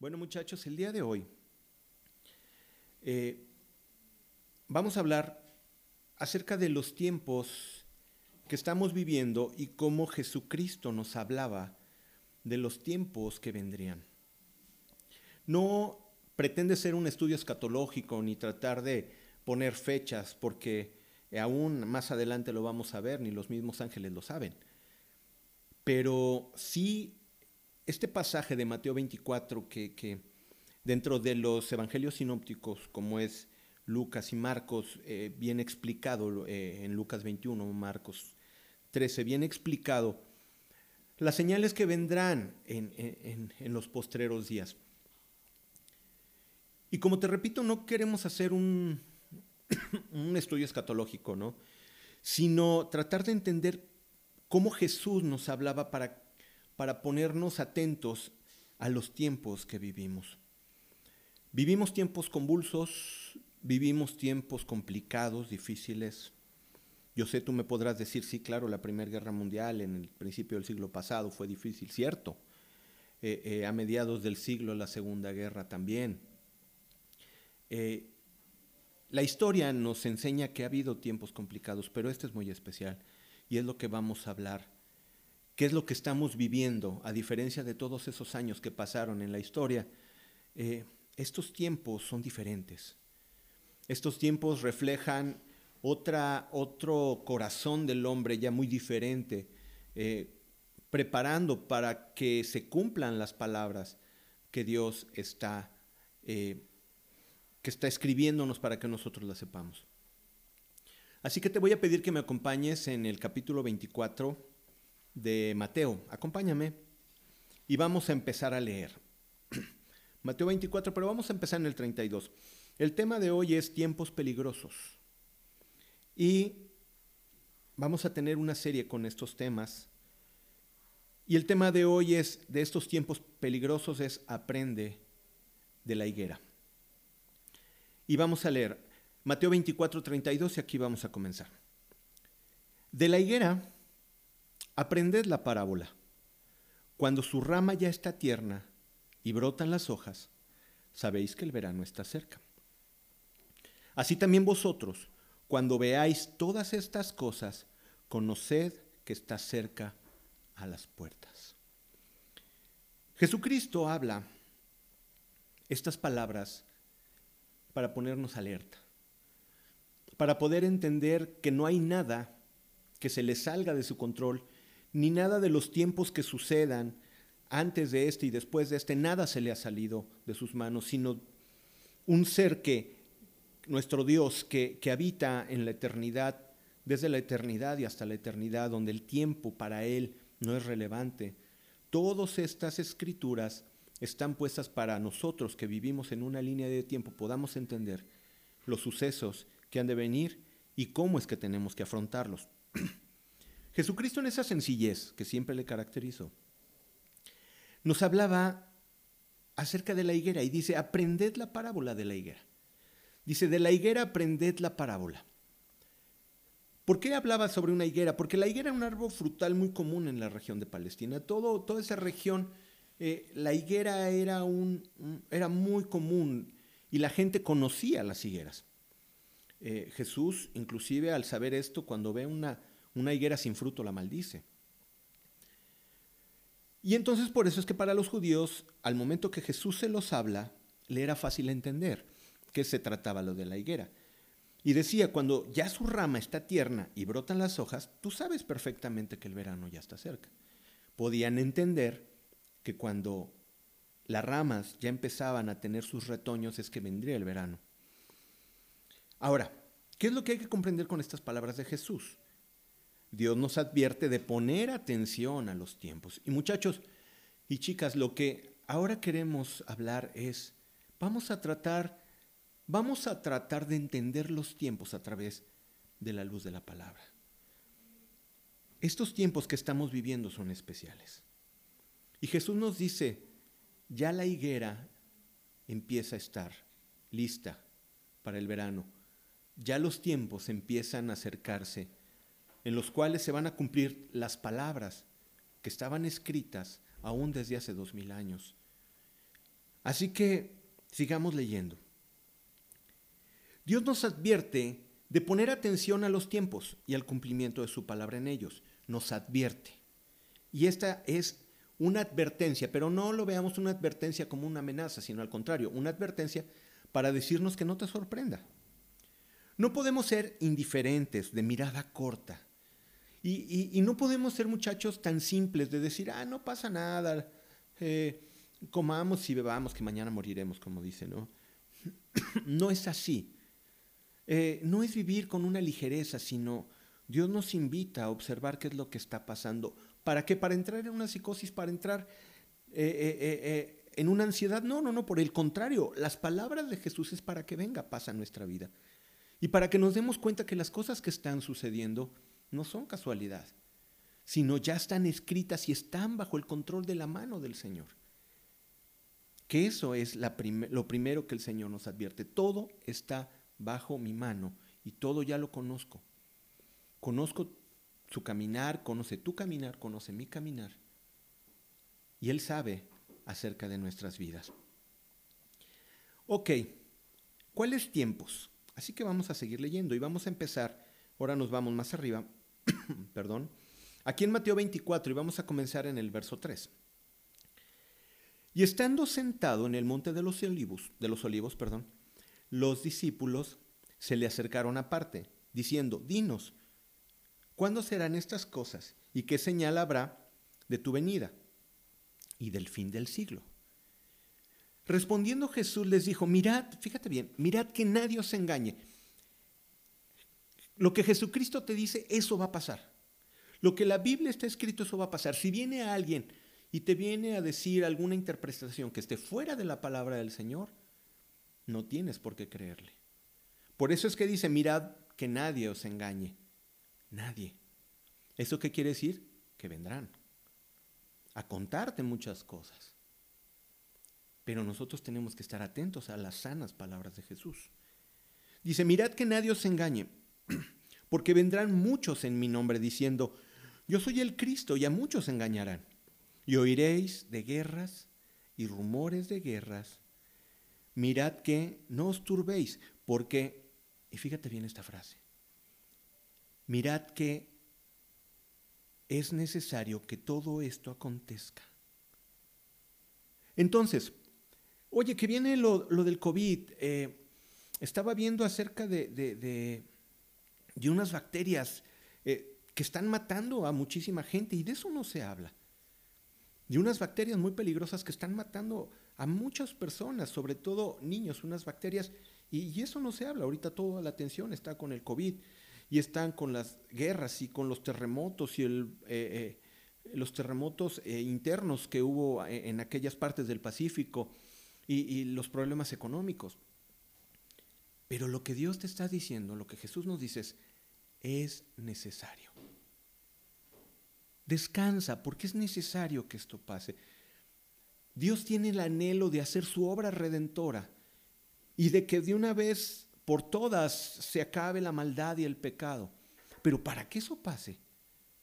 Bueno muchachos, el día de hoy eh, vamos a hablar acerca de los tiempos que estamos viviendo y cómo Jesucristo nos hablaba de los tiempos que vendrían. No pretende ser un estudio escatológico ni tratar de poner fechas, porque aún más adelante lo vamos a ver, ni los mismos ángeles lo saben. Pero sí este pasaje de Mateo 24 que, dentro de los evangelios sinópticos, como es Lucas y Marcos, eh, bien explicado eh, en Lucas 21, Marcos 13, bien explicado, las señales que vendrán en, los postreros días. Y como te repito, no queremos hacer un, un estudio escatológico, ¿no? Sino tratar de entender cómo Jesús nos hablaba para para ponernos atentos a los tiempos que vivimos. Vivimos tiempos convulsos, vivimos tiempos complicados, difíciles. Yo sé, tú me podrás decir, sí, claro, la Primera Guerra Mundial en el principio del siglo pasado fue difícil, cierto. Eh, eh, a mediados del siglo la Segunda Guerra también. Eh, la historia nos enseña que ha habido tiempos complicados, pero este es muy especial y es lo que vamos a hablar qué es lo que estamos viviendo, a diferencia de todos esos años que pasaron en la historia. Eh, estos tiempos son diferentes. Estos tiempos reflejan otra, otro corazón del hombre ya muy diferente, eh, preparando para que se cumplan las palabras que Dios está, eh, que está escribiéndonos para que nosotros las sepamos. Así que te voy a pedir que me acompañes en el capítulo 24 de Mateo. Acompáñame y vamos a empezar a leer. Mateo 24, pero vamos a empezar en el 32. El tema de hoy es tiempos peligrosos. Y vamos a tener una serie con estos temas. Y el tema de hoy es, de estos tiempos peligrosos, es aprende de la higuera. Y vamos a leer Mateo 24, 32 y aquí vamos a comenzar. De la higuera Aprended la parábola. Cuando su rama ya está tierna y brotan las hojas, sabéis que el verano está cerca. Así también vosotros, cuando veáis todas estas cosas, conoced que está cerca a las puertas. Jesucristo habla estas palabras para ponernos alerta, para poder entender que no hay nada que se le salga de su control ni nada de los tiempos que sucedan antes de este y después de este, nada se le ha salido de sus manos, sino un ser que, nuestro Dios, que, que habita en la eternidad, desde la eternidad y hasta la eternidad, donde el tiempo para Él no es relevante. Todas estas escrituras están puestas para nosotros que vivimos en una línea de tiempo, podamos entender los sucesos que han de venir y cómo es que tenemos que afrontarlos. Jesucristo en esa sencillez que siempre le caracterizó, nos hablaba acerca de la higuera y dice, aprended la parábola de la higuera. Dice, de la higuera aprended la parábola. ¿Por qué hablaba sobre una higuera? Porque la higuera era un árbol frutal muy común en la región de Palestina. Todo, toda esa región, eh, la higuera era, un, era muy común y la gente conocía las higueras. Eh, Jesús, inclusive al saber esto, cuando ve una, una higuera sin fruto la maldice. Y entonces por eso es que para los judíos, al momento que Jesús se los habla, le era fácil entender que se trataba lo de la higuera. Y decía, cuando ya su rama está tierna y brotan las hojas, tú sabes perfectamente que el verano ya está cerca. Podían entender que cuando las ramas ya empezaban a tener sus retoños es que vendría el verano. Ahora, ¿qué es lo que hay que comprender con estas palabras de Jesús? Dios nos advierte de poner atención a los tiempos. Y muchachos y chicas, lo que ahora queremos hablar es, vamos a tratar, vamos a tratar de entender los tiempos a través de la luz de la palabra. Estos tiempos que estamos viviendo son especiales. Y Jesús nos dice, ya la higuera empieza a estar lista para el verano. Ya los tiempos empiezan a acercarse en los cuales se van a cumplir las palabras que estaban escritas aún desde hace dos mil años. Así que sigamos leyendo. Dios nos advierte de poner atención a los tiempos y al cumplimiento de su palabra en ellos. Nos advierte. Y esta es una advertencia, pero no lo veamos una advertencia como una amenaza, sino al contrario, una advertencia para decirnos que no te sorprenda. No podemos ser indiferentes, de mirada corta. Y, no podemos ser muchachos tan simples de decir, ah, no pasa nada, eh, comamos y bebamos, que mañana moriremos, como dice, ¿no? no es así. Eh, no es vivir con una ligereza, sino Dios nos invita a observar qué es lo que está pasando. ¿Para qué? Para entrar en una psicosis, para entrar eh, en una ansiedad. No, no, no, por el contrario, las palabras de Jesús es para que venga paz nuestra vida. Y para que nos demos cuenta que las cosas que están sucediendo no son casualidad, sino ya están escritas y están bajo el control de la mano del Señor. Que eso es lo primero que el Señor nos advierte. Todo está bajo mi mano y todo ya lo conozco. Conozco su caminar, conoce tu caminar, conoce mi caminar. Y Él sabe acerca de nuestras vidas. Ok, ¿cuáles tiempos? Así que vamos a seguir leyendo y vamos a empezar, ahora nos vamos más arriba, perdón, aquí en Mateo 24 y vamos a comenzar en el verso 3. Y estando sentado en el monte de los olivos, de los olivos, perdón, los discípulos se le acercaron aparte, diciendo, dinos, ¿cuándo serán estas cosas y qué señal habrá de tu venida y del fin del siglo? Respondiendo Jesús les dijo, mirad, fíjate bien, mirad que nadie os engañe. Lo que Jesucristo te dice, eso va a pasar. Lo que la Biblia está escrito, eso va a pasar. Si viene alguien y te viene a decir alguna interpretación que esté fuera de la palabra del Señor, no tienes por qué creerle. Por eso es que dice, mirad que nadie os engañe. Nadie. ¿Eso qué quiere decir? Que vendrán a contarte muchas cosas. Pero nosotros tenemos que estar atentos a las sanas palabras de Jesús. Dice, mirad que nadie os engañe, porque vendrán muchos en mi nombre diciendo, yo soy el Cristo, y a muchos engañarán. Y oiréis de guerras y rumores de guerras. Mirad que no os turbéis, porque, y fíjate bien esta frase, mirad que es necesario que todo esto acontezca. Entonces, Oye, que viene lo, del COVID. Eh, estaba viendo acerca de, unas bacterias eh, que están matando a muchísima gente y de eso no se habla. De unas bacterias muy peligrosas que están matando a muchas personas, sobre todo niños, unas bacterias, y, eso no se habla. Ahorita toda la atención está con el COVID y están con las guerras y con los terremotos y el, eh, los terremotos internos que hubo en aquellas partes del Pacífico y, los problemas económicos. Pero lo que Dios te está diciendo, lo que Jesús nos dice es, es necesario. Descansa porque es necesario que esto pase. Dios tiene el anhelo de hacer su obra redentora y de que de una vez por todas se acabe la maldad y el pecado. Pero para que eso pase,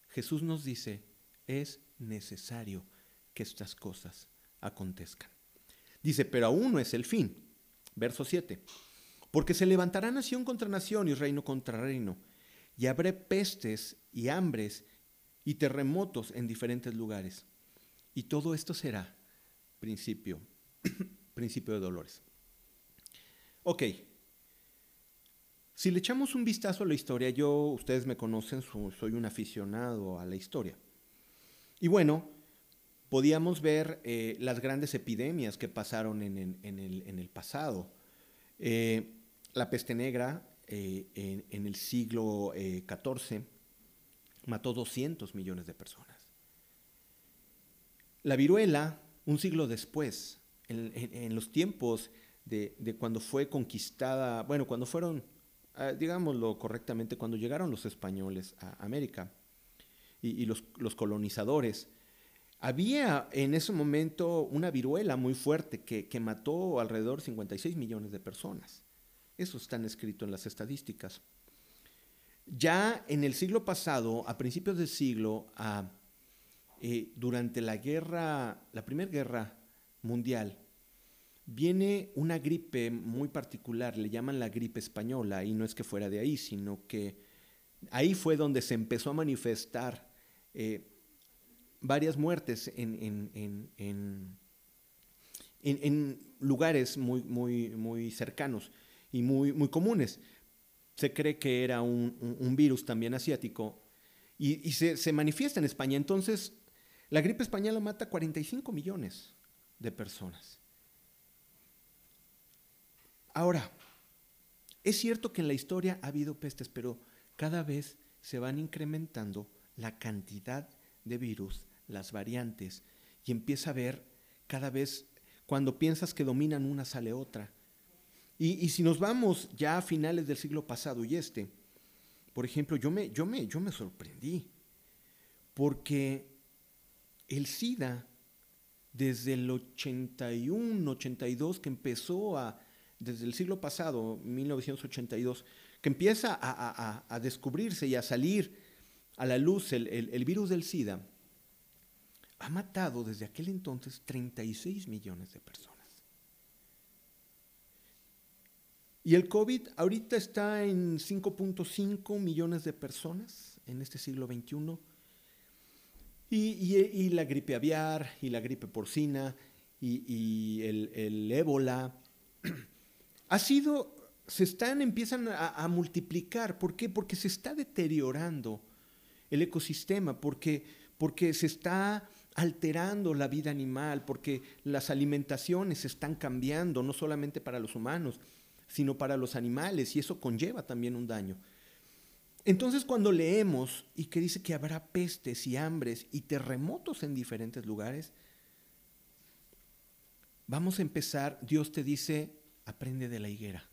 Jesús nos dice, es necesario que estas cosas acontezcan. Dice, pero aún no es el fin. Verso 7. Porque se levantará nación contra nación y reino contra reino, y habrá pestes y hambres y terremotos en diferentes lugares. Y todo esto será principio, principio de dolores. Ok. Si le echamos un vistazo a la historia, yo, ustedes me conocen, soy un aficionado a la historia. Y bueno, podíamos ver eh, las grandes epidemias que pasaron en, el, pasado. Eh, la peste negra eh, en, el siglo XIV mató 200 millones de personas. La viruela, un siglo después, en, los tiempos de, cuando fue conquistada, bueno, cuando fueron, ah, digámoslo correctamente, cuando llegaron los españoles a América y, los, colonizadores, había en ese momento una viruela muy fuerte que, mató alrededor de 56 millones de personas. Eso está escrito en las estadísticas. Ya en el siglo pasado, a principios del siglo, eh, durante la guerra, la primera guerra mundial, viene una gripe muy particular, le llaman la gripe española, y no es que fuera de ahí, sino que ahí fue donde se empezó a manifestar eh, varias muertes en, en, lugares muy, muy, muy cercanos y muy, muy comunes. Se cree que era un, virus también asiático y, se, se, manifiesta en España. Entonces, la gripe española mata 45 millones de personas. Ahora, es cierto que en la historia ha habido pestes, pero cada vez se van incrementando la cantidad de virus, las variantes, y empieza a ver cada vez, cuando piensas que dominan una, sale otra. Y, si nos vamos ya a finales del siglo pasado y este, por ejemplo, yo me, yo me, yo me sorprendí, porque el SIDA, desde el 81, 82, que empezó a, desde el siglo pasado, 1982, que empieza a, descubrirse y a salir a la luz el virus del SIDA, ha matado desde aquel entonces 36 millones de personas. Y el COVID ahorita está en 5.5 millones de personas en este siglo XXI. Y, la gripe aviar, y la gripe porcina, y, el, ébola, ha sido, se están, empiezan a, a, multiplicar. ¿Por qué? Porque se está deteriorando el ecosistema, porque, porque se está alterando la vida animal, porque las alimentaciones están cambiando, no solamente para los humanos, sino para los animales, y eso conlleva también un daño. Entonces cuando leemos y que dice que habrá pestes y hambres y terremotos en diferentes lugares, vamos a empezar, Dios te dice, aprende de la higuera.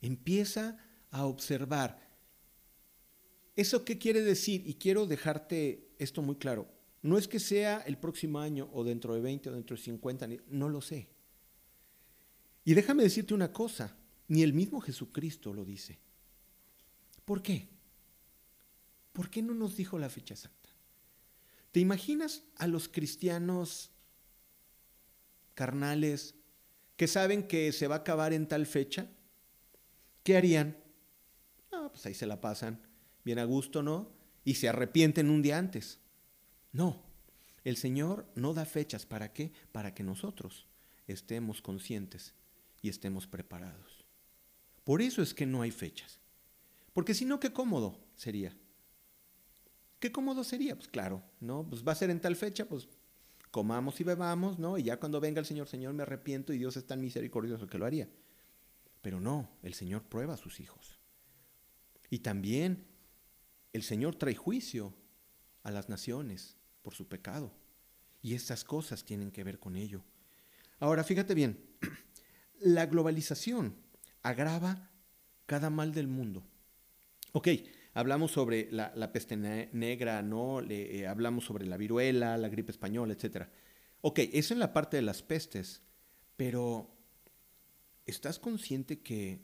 Empieza a observar. ¿Eso qué quiere decir? Y quiero dejarte esto muy claro. No es que sea el próximo año o dentro de 20 o dentro de 50, no lo sé. Y déjame decirte una cosa, ni el mismo Jesucristo lo dice. ¿Por qué? ¿Por qué no nos dijo la fecha exacta? ¿Te imaginas a los cristianos carnales que saben que se va a acabar en tal fecha? ¿Qué harían? Ah, pues ahí se la pasan bien a gusto, ¿no? Y se arrepienten un día antes. No, el Señor no da fechas. ¿Para qué? Para que nosotros estemos conscientes y estemos preparados. Por eso es que no hay fechas. Porque si no, qué cómodo sería. ¿Qué cómodo sería? Pues claro, ¿no? Pues va a ser en tal fecha, pues comamos y bebamos, ¿no? Y ya cuando venga el Señor, Señor, me arrepiento y Dios es tan misericordioso que lo haría. Pero no, el Señor prueba a sus hijos. Y también el Señor trae juicio a las naciones por su pecado. Y estas cosas tienen que ver con ello. Ahora, fíjate bien, la globalización agrava cada mal del mundo. Ok, hablamos sobre la, peste negra, ¿no? Le, eh, hablamos sobre la viruela, la gripe española, etc. Ok, eso en la parte de las pestes, pero ¿estás consciente que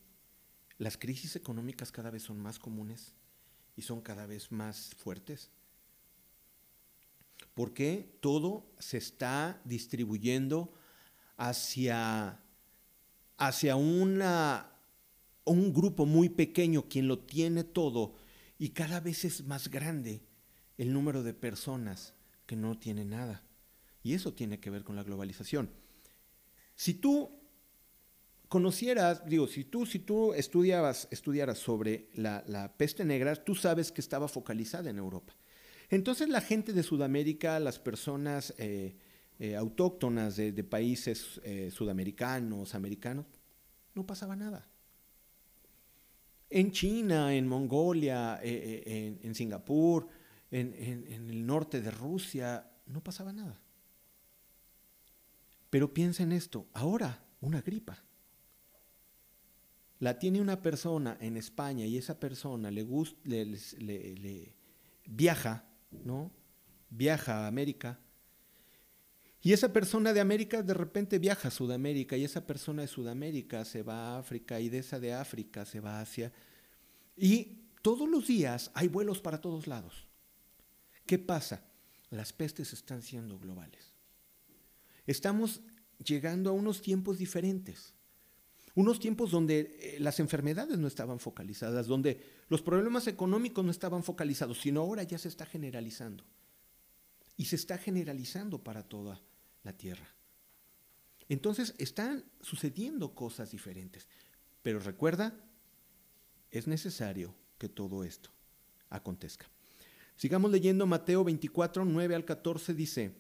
las crisis económicas cada vez son más comunes y son cada vez más fuertes? Porque todo se está distribuyendo hacia, hacia un grupo muy pequeño quien lo tiene todo y cada vez es más grande el número de personas que no tienen nada. Y eso tiene que ver con la globalización. Si tú conocieras, digo, si tú, si tú estudiabas, estudiaras sobre la, la peste negra, tú sabes que estaba focalizada en Europa. Entonces la gente de Sudamérica, las personas eh, eh, autóctonas de, países eh, sudamericanos, americanos, no pasaba nada. En China, en Mongolia, en, Singapur, en, el norte de Rusia, no pasaba nada. Pero piensa en esto, ahora una gripa la tiene una persona en España y esa persona le, gusta, le, viaja ¿no? Viaja a América. Y esa persona de América de repente viaja a Sudamérica y esa persona de Sudamérica se va a África y de esa de África se va a Asia. Y todos los días hay vuelos para todos lados. ¿Qué pasa? Las pestes están siendo globales. Estamos llegando a unos tiempos diferentes. Unos tiempos donde eh, las enfermedades no estaban focalizadas, donde los problemas económicos no estaban focalizados, sino ahora ya se está generalizando. Y se está generalizando para toda la tierra. Entonces están sucediendo cosas diferentes. Pero recuerda, es necesario que todo esto acontezca. Sigamos leyendo Mateo 24, 9 al 14 dice,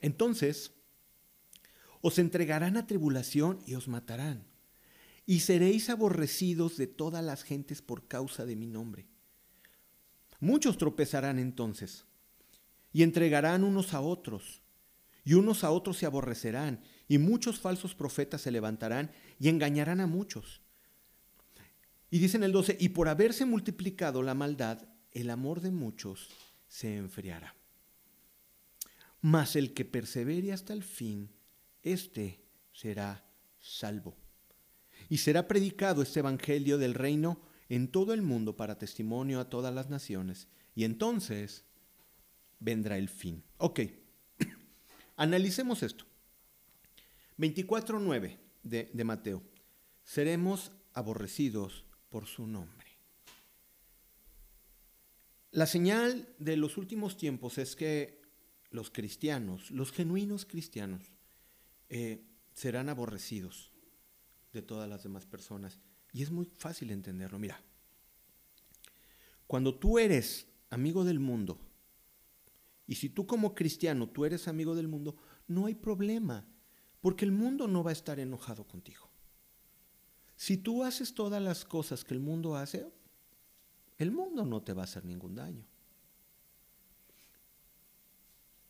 entonces os entregarán a tribulación y os matarán, y seréis aborrecidos de todas las gentes por causa de mi nombre. Muchos tropezarán entonces, y entregarán unos a otros, y unos a otros se aborrecerán, y muchos falsos profetas se levantarán y engañarán a muchos. Y dice en el 12, y por haberse multiplicado la maldad, el amor de muchos se enfriará. Mas el que persevere hasta el fin, éste será salvo. Y será predicado este Evangelio del reino en todo el mundo para testimonio a todas las naciones. Y entonces vendrá el fin. Ok, analicemos esto. 24.9 de, de Mateo. Seremos aborrecidos por su nombre. La señal de los últimos tiempos es que los cristianos, los genuinos cristianos, eh, serán aborrecidos de todas las demás personas. Y es muy fácil entenderlo. Mira, cuando tú eres amigo del mundo, y si tú como cristiano, tú eres amigo del mundo, no hay problema, porque el mundo no va a estar enojado contigo. Si tú haces todas las cosas que el mundo hace, el mundo no te va a hacer ningún daño.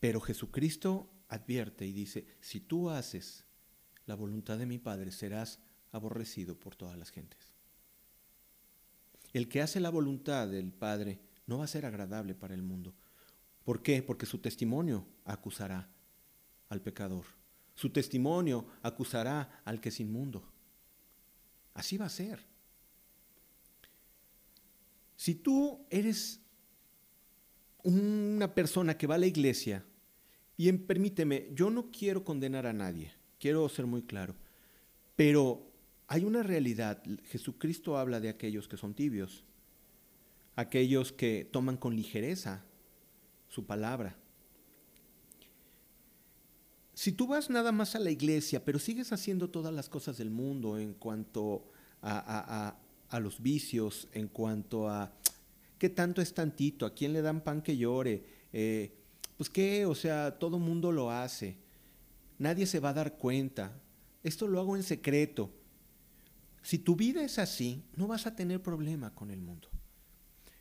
Pero Jesucristo advierte y dice, si tú haces la voluntad de mi Padre, serás aborrecido por todas las gentes. El que hace la voluntad del Padre no va a ser agradable para el mundo. ¿Por qué? Porque su testimonio acusará al pecador. Su testimonio acusará al que es inmundo. Así va a ser. Si tú eres una persona que va a la iglesia, y permíteme, yo no quiero condenar a nadie, quiero ser muy claro, pero hay una realidad, Jesucristo habla de aquellos que son tibios, aquellos que toman con ligereza su palabra. Si tú vas nada más a la iglesia, pero sigues haciendo todas las cosas del mundo en cuanto a, los vicios, en cuanto a qué tanto es tantito, a quién le dan pan que llore, eh, pues qué, o sea, todo mundo lo hace, nadie se va a dar cuenta, esto lo hago en secreto. Si tu vida es así, no vas a tener problema con el mundo.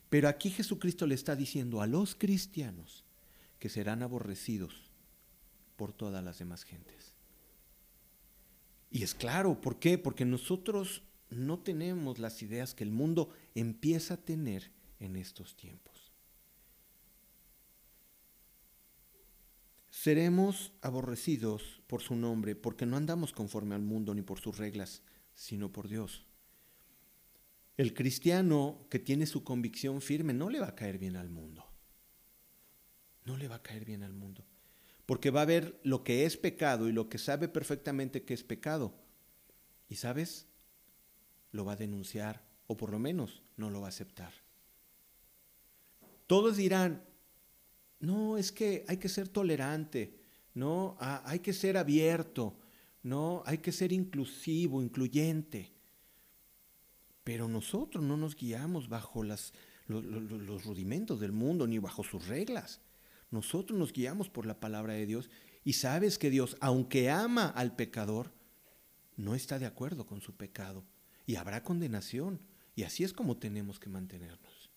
Pero aquí Jesucristo le está diciendo a los cristianos que serán aborrecidos por todas las demás gentes. Y es claro, ¿por qué? Porque nosotros no tenemos las ideas que el mundo empieza a tener en estos tiempos. Seremos aborrecidos por su nombre porque no andamos conforme al mundo ni por sus reglas, sino por Dios. El cristiano que tiene su convicción firme no le va a caer bien al mundo. No le va a caer bien al mundo porque va a ver lo que es pecado y lo que sabe perfectamente que es pecado. Y sabes, lo va a denunciar, o por lo menos no lo va a aceptar. Todos dirán, no, es que hay que ser tolerante, no, ah, hay que ser abierto, no, hay que ser inclusivo, incluyente. Pero nosotros no nos guiamos bajo las, los rudimentos del mundo ni bajo sus reglas. Nosotros nos guiamos por la palabra de Dios y sabes que Dios, aunque ama al pecador, no está de acuerdo con su pecado y habrá condenación. Y así es como tenemos que mantenernos.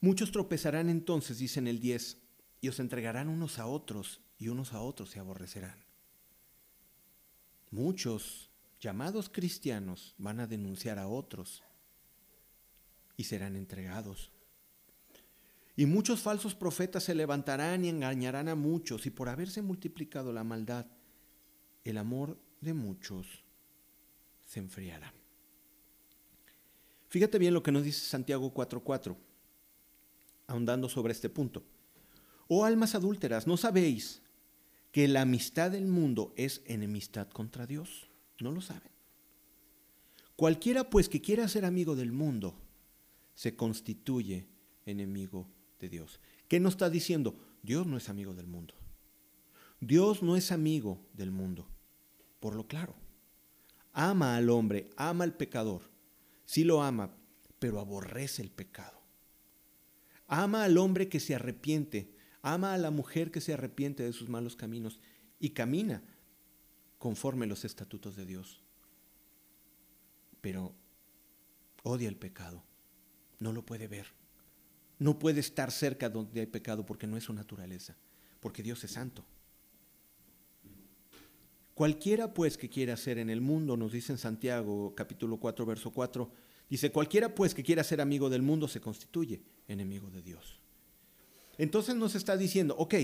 Muchos tropezarán entonces, dice en el 10, y os entregarán unos a otros, y unos a otros se aborrecerán. Muchos llamados cristianos van a denunciar a otros y serán entregados. Y muchos falsos profetas se levantarán y engañarán a muchos, y por haberse multiplicado la maldad, el amor de muchos se enfriará. Fíjate bien lo que nos dice Santiago 4:4, ahondando sobre este punto. Oh almas adúlteras, ¿no sabéis que la amistad del mundo es enemistad contra Dios? ¿No lo saben? Cualquiera pues que quiera ser amigo del mundo se constituye enemigo de Dios. ¿Qué nos está diciendo? Dios no es amigo del mundo. Dios no es amigo del mundo. Por lo claro. Ama al hombre, ama al pecador. Sí lo ama, pero aborrece el pecado. Ama al hombre que se arrepiente, ama a la mujer que se arrepiente de sus malos caminos y camina conforme los estatutos de Dios. Pero odia el pecado, no lo puede ver. No puede estar cerca donde hay pecado porque no es su naturaleza, porque Dios es santo. Cualquiera pues que quiera ser en el mundo, nos dice en Santiago capítulo 4, verso 4, dice, cualquiera pues que quiera ser amigo del mundo se constituye enemigo de Dios. Entonces nos está diciendo, ok,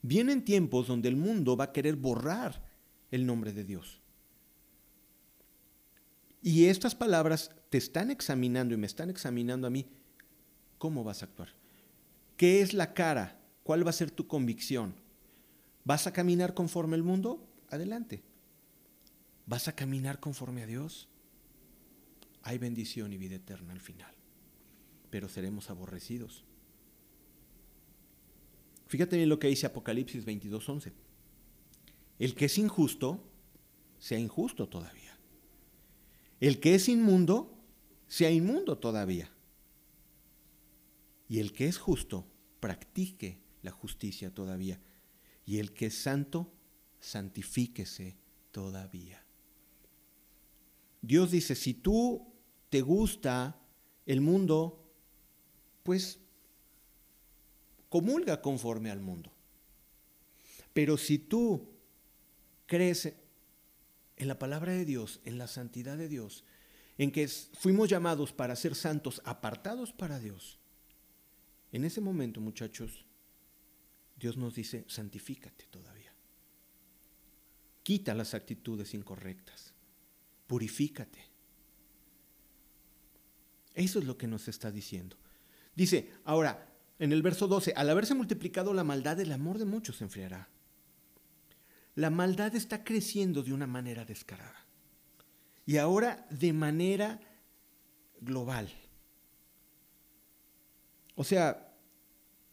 vienen tiempos donde el mundo va a querer borrar el nombre de Dios. Y estas palabras te están examinando y me están examinando a mí, ¿cómo vas a actuar? ¿Qué es la cara? ¿Cuál va a ser tu convicción? ¿Vas a caminar conforme el mundo? adelante. ¿Vas a caminar conforme a Dios? Hay bendición y vida eterna al final, pero seremos aborrecidos. Fíjate bien lo que dice Apocalipsis 22:11. El que es injusto, sea injusto todavía. El que es inmundo, sea inmundo todavía. Y el que es justo, practique la justicia todavía. Y el que es santo, santifíquese todavía. Dios dice, si tú te gusta el mundo, pues comulga conforme al mundo. Pero si tú crees en la palabra de Dios, en la santidad de Dios, en que fuimos llamados para ser santos, apartados para Dios, en ese momento, muchachos, Dios nos dice, santifícate todavía. Quita las actitudes incorrectas. Purifícate. Eso es lo que nos está diciendo. Dice, ahora, en el verso 12, al haberse multiplicado la maldad, el amor de muchos se enfriará. La maldad está creciendo de una manera descarada. Y ahora de manera global. O sea,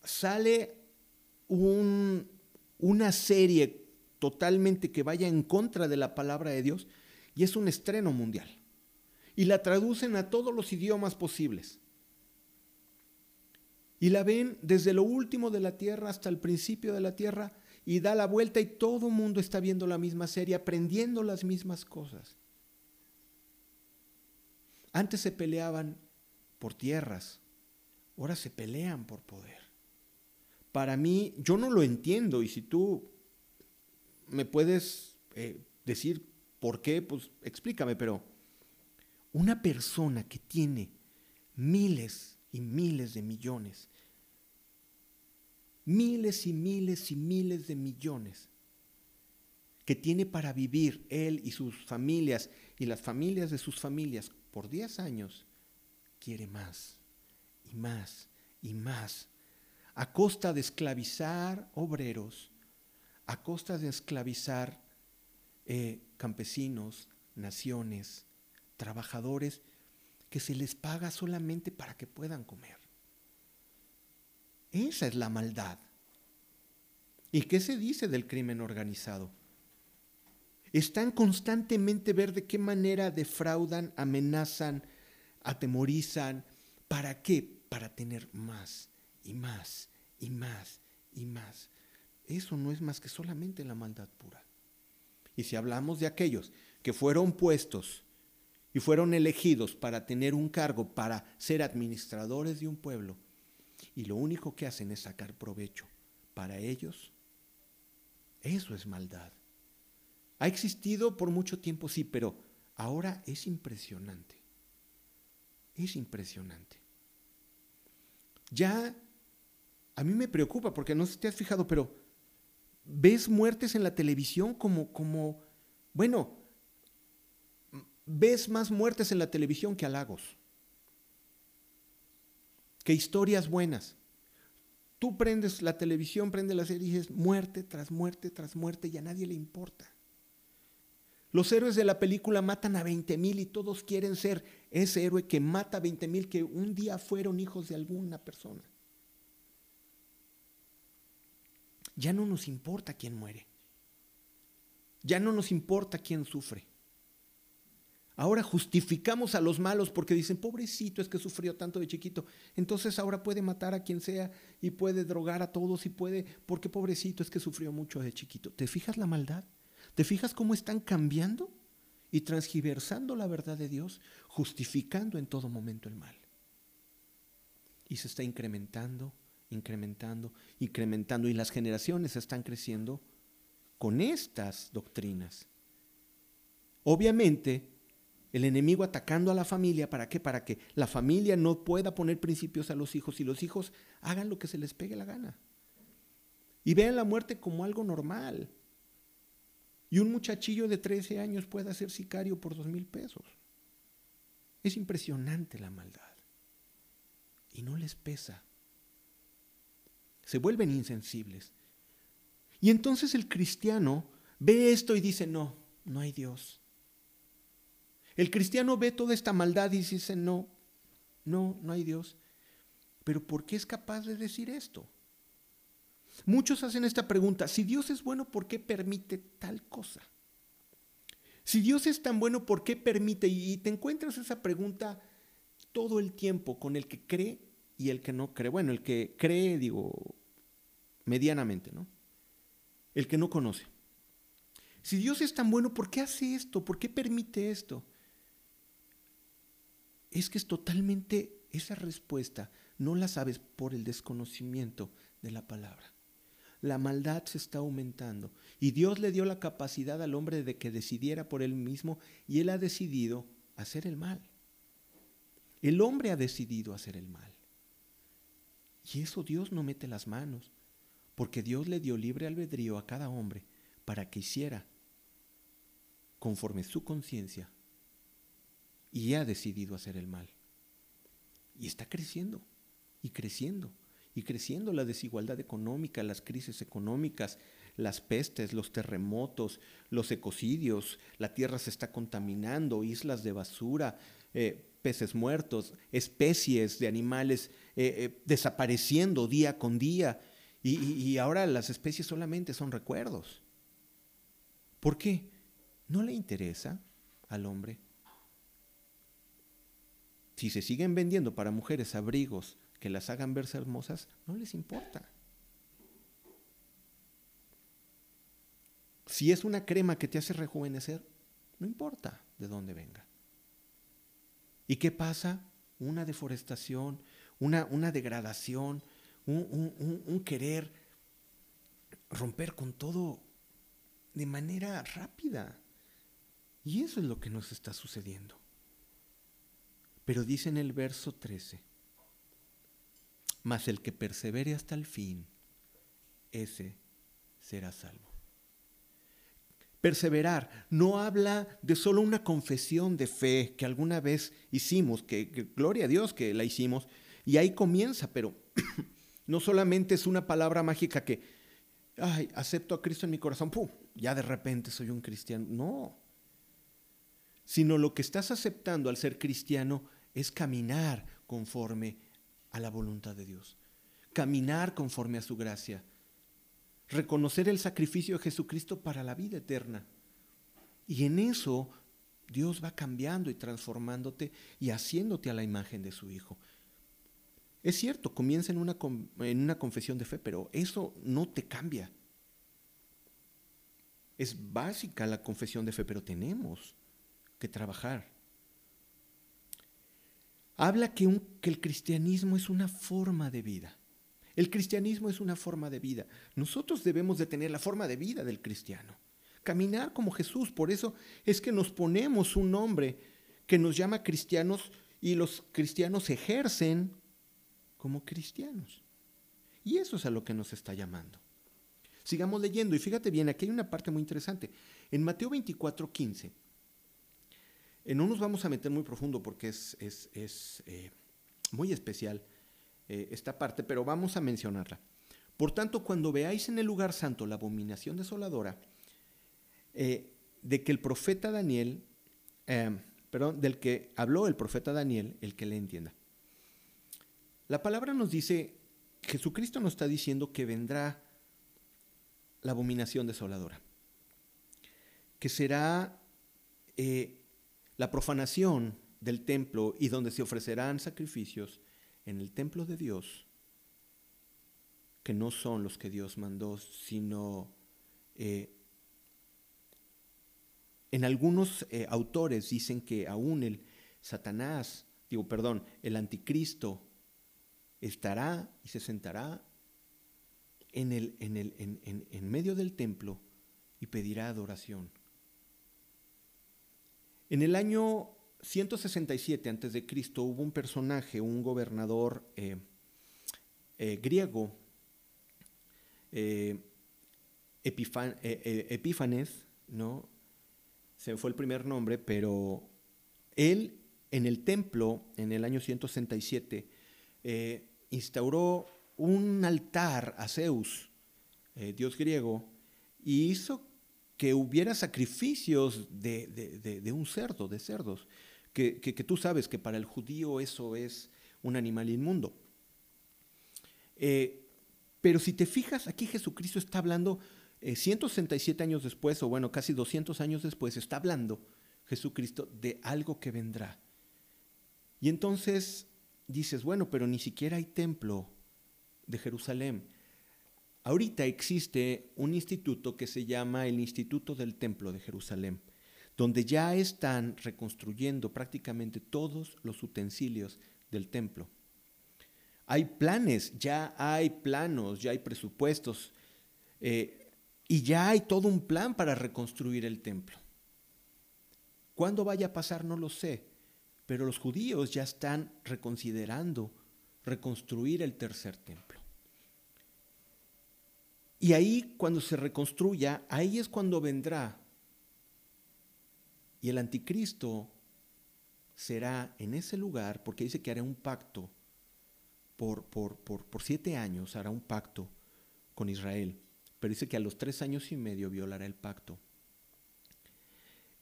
sale un, una serie totalmente que vaya en contra de la palabra de Dios y es un estreno mundial. Y la traducen a todos los idiomas posibles. Y la ven desde lo último de la tierra hasta el principio de la tierra y da la vuelta y todo el mundo está viendo la misma serie, aprendiendo las mismas cosas. Antes se peleaban por tierras, ahora se pelean por poder. Para mí, yo no lo entiendo y si tú me puedes eh, decir por qué, pues explícame, pero una persona que tiene miles y miles de millones, miles y miles y miles de millones, que tiene para vivir él y sus familias y las familias de sus familias por 10 años, quiere más y más y más, a costa de esclavizar obreros, a costa de esclavizar eh, campesinos, naciones, trabajadores, que se les paga solamente para que puedan comer. Esa es la maldad. ¿Y qué se dice del crimen organizado? Están constantemente ver de qué manera defraudan, amenazan, atemorizan. ¿Para qué? Para tener más y más y más y más eso no es más que solamente la maldad pura. Y si hablamos de aquellos que fueron puestos y fueron elegidos para tener un cargo, para ser administradores de un pueblo, y lo único que hacen es sacar provecho para ellos, eso es maldad. Ha existido por mucho tiempo, sí, pero ahora es impresionante. Es impresionante. Ya a mí me preocupa porque no sé si te has fijado, pero ves muertes en la televisión como, como, bueno, ves más muertes en la televisión que halagos, que historias buenas. Tú prendes la televisión, prendes la serie y dices muerte tras muerte tras muerte y a nadie le importa. Los héroes de la película matan a 20 mil y todos quieren ser ese héroe que mata a 20 mil que un día fueron hijos de alguna persona. Ya no nos importa quién muere. Ya no nos importa quién sufre. Ahora justificamos a los malos porque dicen, pobrecito, es que sufrió tanto de chiquito. Entonces ahora puede matar a quien sea y puede drogar a todos y puede, porque pobrecito es que sufrió mucho de chiquito. ¿Te fijas la maldad? ¿Te fijas cómo están cambiando y transgiversando la verdad de Dios, justificando en todo momento el mal? Y se está incrementando, incrementando, incrementando y las generaciones están creciendo con estas doctrinas. Obviamente, el enemigo atacando a la familia, ¿para qué? Para que la familia no pueda poner principios a los hijos y los hijos hagan lo que se les pegue la gana. Y vean la muerte como algo normal. Y un muchachillo de 13 años puede ser sicario por dos mil pesos. Es impresionante la maldad. Y no les pesa. Se vuelven insensibles. Y entonces el cristiano ve esto y dice, no, no hay Dios. El cristiano ve toda esta maldad y dice, no, no, no hay Dios. Pero ¿por qué es capaz de decir esto? Muchos hacen esta pregunta, si Dios es bueno, ¿por qué permite tal cosa? Si Dios es tan bueno, ¿por qué permite? Y te encuentras esa pregunta todo el tiempo con el que cree y el que no cree. Bueno, el que cree, digo, medianamente, ¿no? El que no conoce. Si Dios es tan bueno, ¿por qué hace esto? ¿Por qué permite esto? Es que es totalmente esa respuesta, no la sabes por el desconocimiento de la palabra. La maldad se está aumentando y Dios le dio la capacidad al hombre de que decidiera por él mismo y él ha decidido hacer el mal. El hombre ha decidido hacer el mal. Y eso Dios no mete las manos, porque Dios le dio libre albedrío a cada hombre para que hiciera conforme su conciencia y ha decidido hacer el mal. Y está creciendo, y creciendo, y creciendo la desigualdad económica, las crisis económicas, las pestes, los terremotos, los ecocidios, la tierra se está contaminando, islas de basura, eh, peces muertos, especies de animales eh, eh, desapareciendo día con día. y ahora las especies solamente son recuerdos. ¿Por qué? ¿No le interesa al hombre? Si se siguen vendiendo para mujeres abrigos que las hagan verse hermosas, no les importa. Si es una crema que te hace rejuvenecer, no importa de dónde venga. ¿Y qué pasa? Una deforestación, una, una degradación, un, un querer romper con todo de manera rápida. Y eso es lo que nos está sucediendo. Pero dice en el verso 13, mas el que persevere hasta el fin, ese será salvo. Perseverar no habla de solo una confesión de fe que alguna vez hicimos, que, gloria a Dios que la hicimos, y ahí comienza, pero no solamente es una palabra mágica que, ay, acepto a Cristo en mi corazón, ¡pum! ya de repente soy un cristiano. No, sino lo que estás aceptando al ser cristiano es caminar conforme a la voluntad de Dios, caminar conforme a su gracia, reconocer el sacrificio de Jesucristo para la vida eterna. Y en eso Dios va cambiando y transformándote y haciéndote a la imagen de su Hijo. Es cierto, comienza en una, en una confesión de fe, pero eso no te cambia. Es básica la confesión de fe, pero tenemos que trabajar habla que, el cristianismo es una forma de vida. El cristianismo es una forma de vida. Nosotros debemos de tener la forma de vida del cristiano. Caminar como Jesús. Por eso es que nos ponemos un nombre que nos llama cristianos y los cristianos ejercen como cristianos. Y eso es a lo que nos está llamando. Sigamos leyendo y fíjate bien, aquí hay una parte muy interesante. En Mateo 24, 15 eh, no nos vamos a meter muy profundo porque es, eh, muy especial eh, esta parte, pero vamos a mencionarla. Por tanto, cuando veáis en el lugar santo la abominación desoladora, de que el profeta Daniel, perdón, del que habló el profeta Daniel, el que le entienda. La palabra nos dice, Jesucristo nos está diciendo que vendrá la abominación desoladora, que será la profanación del templo y donde se ofrecerán sacrificios en el templo de Dios, que no son los que Dios mandó, sino eh, en algunos eh, autores dicen que aún el Satanás, digo, perdón, el anticristo estará y se sentará en, el, en, el, en, en medio del templo y pedirá adoración. En el año 167 a.C. hubo un personaje, un gobernador eh, eh, griego, eh, Epífanes, ¿no? Se fue el primer nombre, pero él en el templo, en el año 167, instauró un altar a Zeus, dios griego, y hizo que hubiera sacrificios de, un cerdo, de cerdos, que, tú sabes que para el judío eso es un animal inmundo. Eh, pero si te fijas, aquí Jesucristo está hablando 167 eh, años después, o bueno, casi 200 años después, está hablando Jesucristo de algo que vendrá. Y entonces dices, bueno, pero ni siquiera hay templo de Jerusalén. Ahorita existe un instituto que se llama el Instituto del Templo de Jerusalén, donde ya están reconstruyendo prácticamente todos los utensilios del templo. Hay planes, ya hay planos, ya hay presupuestos eh, y ya hay todo un plan para reconstruir el templo. ¿Cuándo vaya a pasar? No lo sé, pero los judíos ya están reconsiderando reconstruir el tercer templo. Y ahí cuando se reconstruya, ahí es cuando vendrá. Y el anticristo será en ese lugar, porque dice que hará un pacto por, por, por, siete años, hará un pacto con Israel. Pero dice que a los tres años y medio violará el pacto.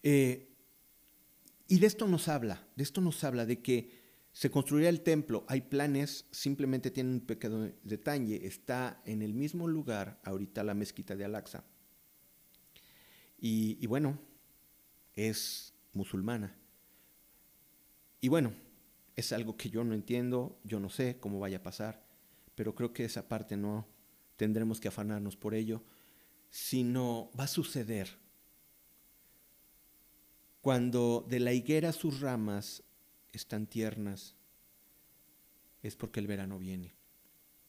Eh, y de esto nos habla, de esto nos habla, de que se construirá el templo, hay planes, simplemente tienen un pequeño detalle, está en el mismo lugar ahorita la mezquita de Al-Aqsa. Y, y, bueno, es musulmana. Y bueno, es algo que yo no entiendo, yo no sé cómo vaya a pasar, pero creo que esa parte no tendremos que afanarnos por ello, sino va a suceder. Cuando de la higuera sus ramas están tiernas, es porque el verano viene.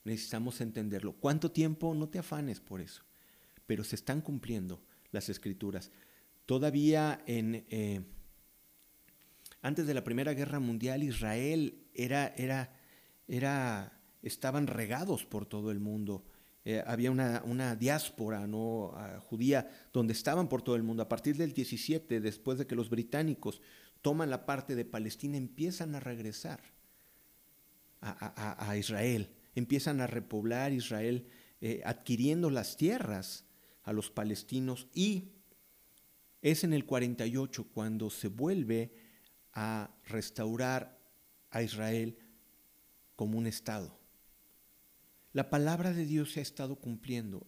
Necesitamos entenderlo. ¿Cuánto tiempo? No te afanes por eso. Pero se están cumpliendo las escrituras. Todavía en, eh, antes de la Primera Guerra Mundial, Israel era, era, era, estaban regados por todo el mundo. Eh, había una, una diáspora ¿no? Ah, judía donde estaban por todo el mundo. A partir del 17, después de que los británicos toman la parte de Palestina, empiezan a regresar a, Israel, empiezan a repoblar Israel, eh, adquiriendo las tierras a los palestinos y es en el 48 cuando se vuelve a restaurar a Israel como un Estado. La palabra de Dios se ha estado cumpliendo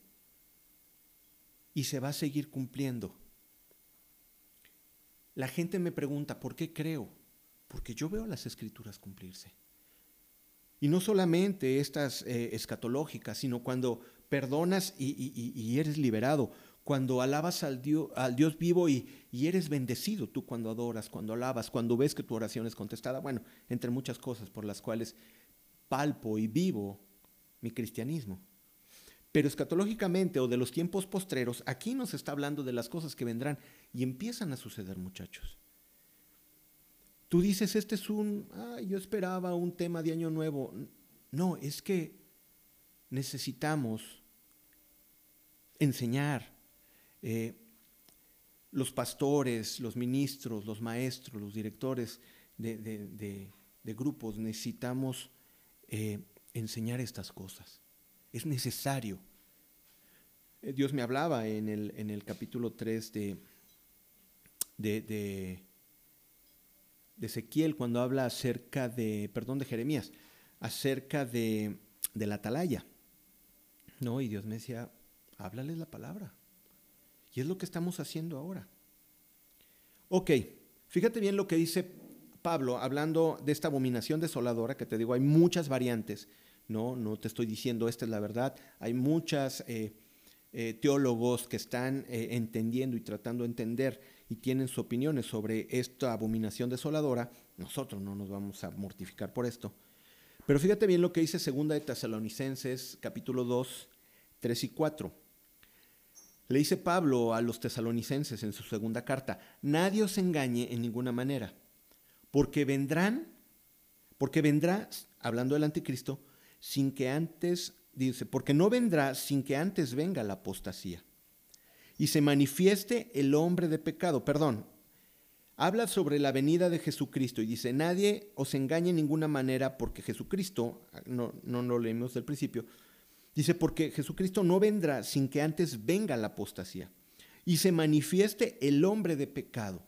y se va a seguir cumpliendo. La gente me pregunta, ¿por qué creo? Porque yo veo las escrituras cumplirse. Y no solamente estas eh, escatológicas, sino cuando perdonas y, eres liberado, cuando alabas al Dios, al Dios vivo y, eres bendecido, tú cuando adoras, cuando alabas, cuando ves que tu oración es contestada, bueno, entre muchas cosas por las cuales palpo y vivo mi cristianismo. Pero escatológicamente o de los tiempos postreros, aquí nos está hablando de las cosas que vendrán y empiezan a suceder, muchachos. Tú dices, este es un, yo esperaba un tema de año nuevo. No, es que necesitamos enseñar. Eh, los pastores, los ministros, los maestros, los directores de, grupos, necesitamos eh, enseñar estas cosas. Es necesario. Eh, Dios me hablaba en el, en el capítulo 3 de, de, de, Ezequiel cuando habla acerca de, perdón, de Jeremías, acerca de, de la atalaya. No, y Dios me decía, háblales la palabra. Y es lo que estamos haciendo ahora. Ok, fíjate bien lo que dice Pablo hablando de esta abominación desoladora, que te digo, hay muchas variantes, no, no te estoy diciendo esta es la verdad, hay muchas eh, eh, teólogos que están eh, entendiendo y tratando de entender y tienen sus opiniones sobre esta abominación desoladora, nosotros no nos vamos a mortificar por esto. Pero fíjate bien lo que dice Segunda de Tesalonicenses, capítulo 2, 3 y 4. Le dice Pablo a los tesalonicenses en su segunda carta, nadie os engañe en ninguna manera, porque vendrán, porque vendrá, hablando del anticristo, sin que antes, dice, porque no vendrá sin que antes venga la apostasía y se manifieste el hombre de pecado. Perdón, habla sobre la venida de Jesucristo y dice, nadie os engañe en ninguna manera porque Jesucristo, no, no lo leemos del principio, Dice, porque Jesucristo no vendrá sin que antes venga la apostasía y se manifieste el hombre de pecado.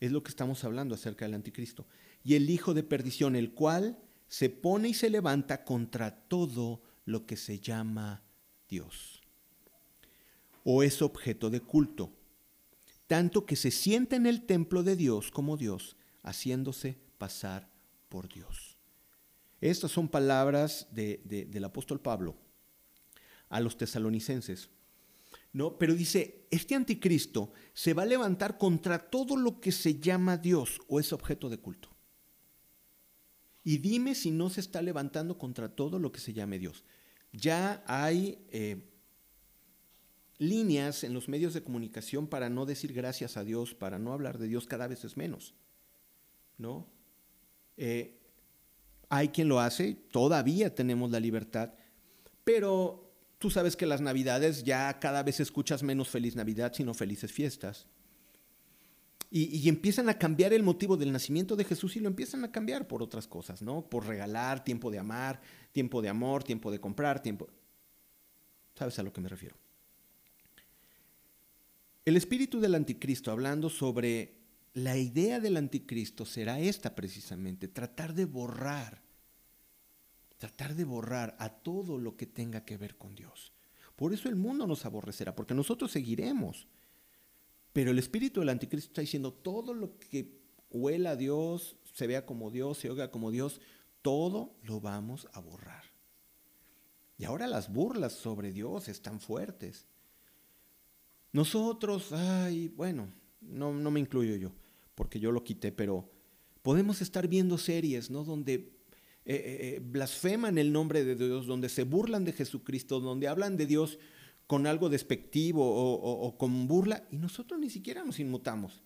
Es lo que estamos hablando acerca del anticristo. Y el hijo de perdición, el cual se pone y se levanta contra todo lo que se llama Dios. O es objeto de culto, tanto que se sienta en el templo de Dios como Dios, haciéndose pasar por Dios. Estas son palabras del apóstol Pablo a los tesalonicenses. ¿no? Pero dice, este anticristo se va a levantar contra todo lo que se llama Dios o es objeto de culto. Y dime si no se está levantando contra todo lo que se llame Dios. Ya hay eh, líneas en los medios de comunicación para no decir gracias a Dios, para no hablar de Dios, cada vez es menos. ¿No? Eh, hay quien lo hace, todavía tenemos la libertad, pero tú sabes que las navidades ya cada vez escuchas menos feliz Navidad, sino felices fiestas. Y, empiezan a cambiar el motivo del nacimiento de Jesús y lo empiezan a cambiar por otras cosas, ¿no? Por regalar, tiempo de amar, tiempo de amor, tiempo de comprar, tiempo... ¿Sabes a lo que me refiero? El espíritu del anticristo, hablando sobre la idea del anticristo será esta precisamente, tratar de borrar, tratar de borrar a todo lo que tenga que ver con Dios. Por eso el mundo nos aborrecerá, porque nosotros seguiremos. Pero el espíritu del anticristo está diciendo todo lo que huela a Dios, se vea como Dios, se oiga como Dios, todo lo vamos a borrar. Y ahora las burlas sobre Dios están fuertes. Nosotros, ay, bueno, no, no me incluyo yo porque yo lo quité, pero podemos estar viendo series, ¿no? Donde eh, eh, eh, blasfeman el nombre de Dios, donde se burlan de Jesucristo, donde hablan de Dios con algo despectivo o, con burla, y nosotros ni siquiera nos inmutamos.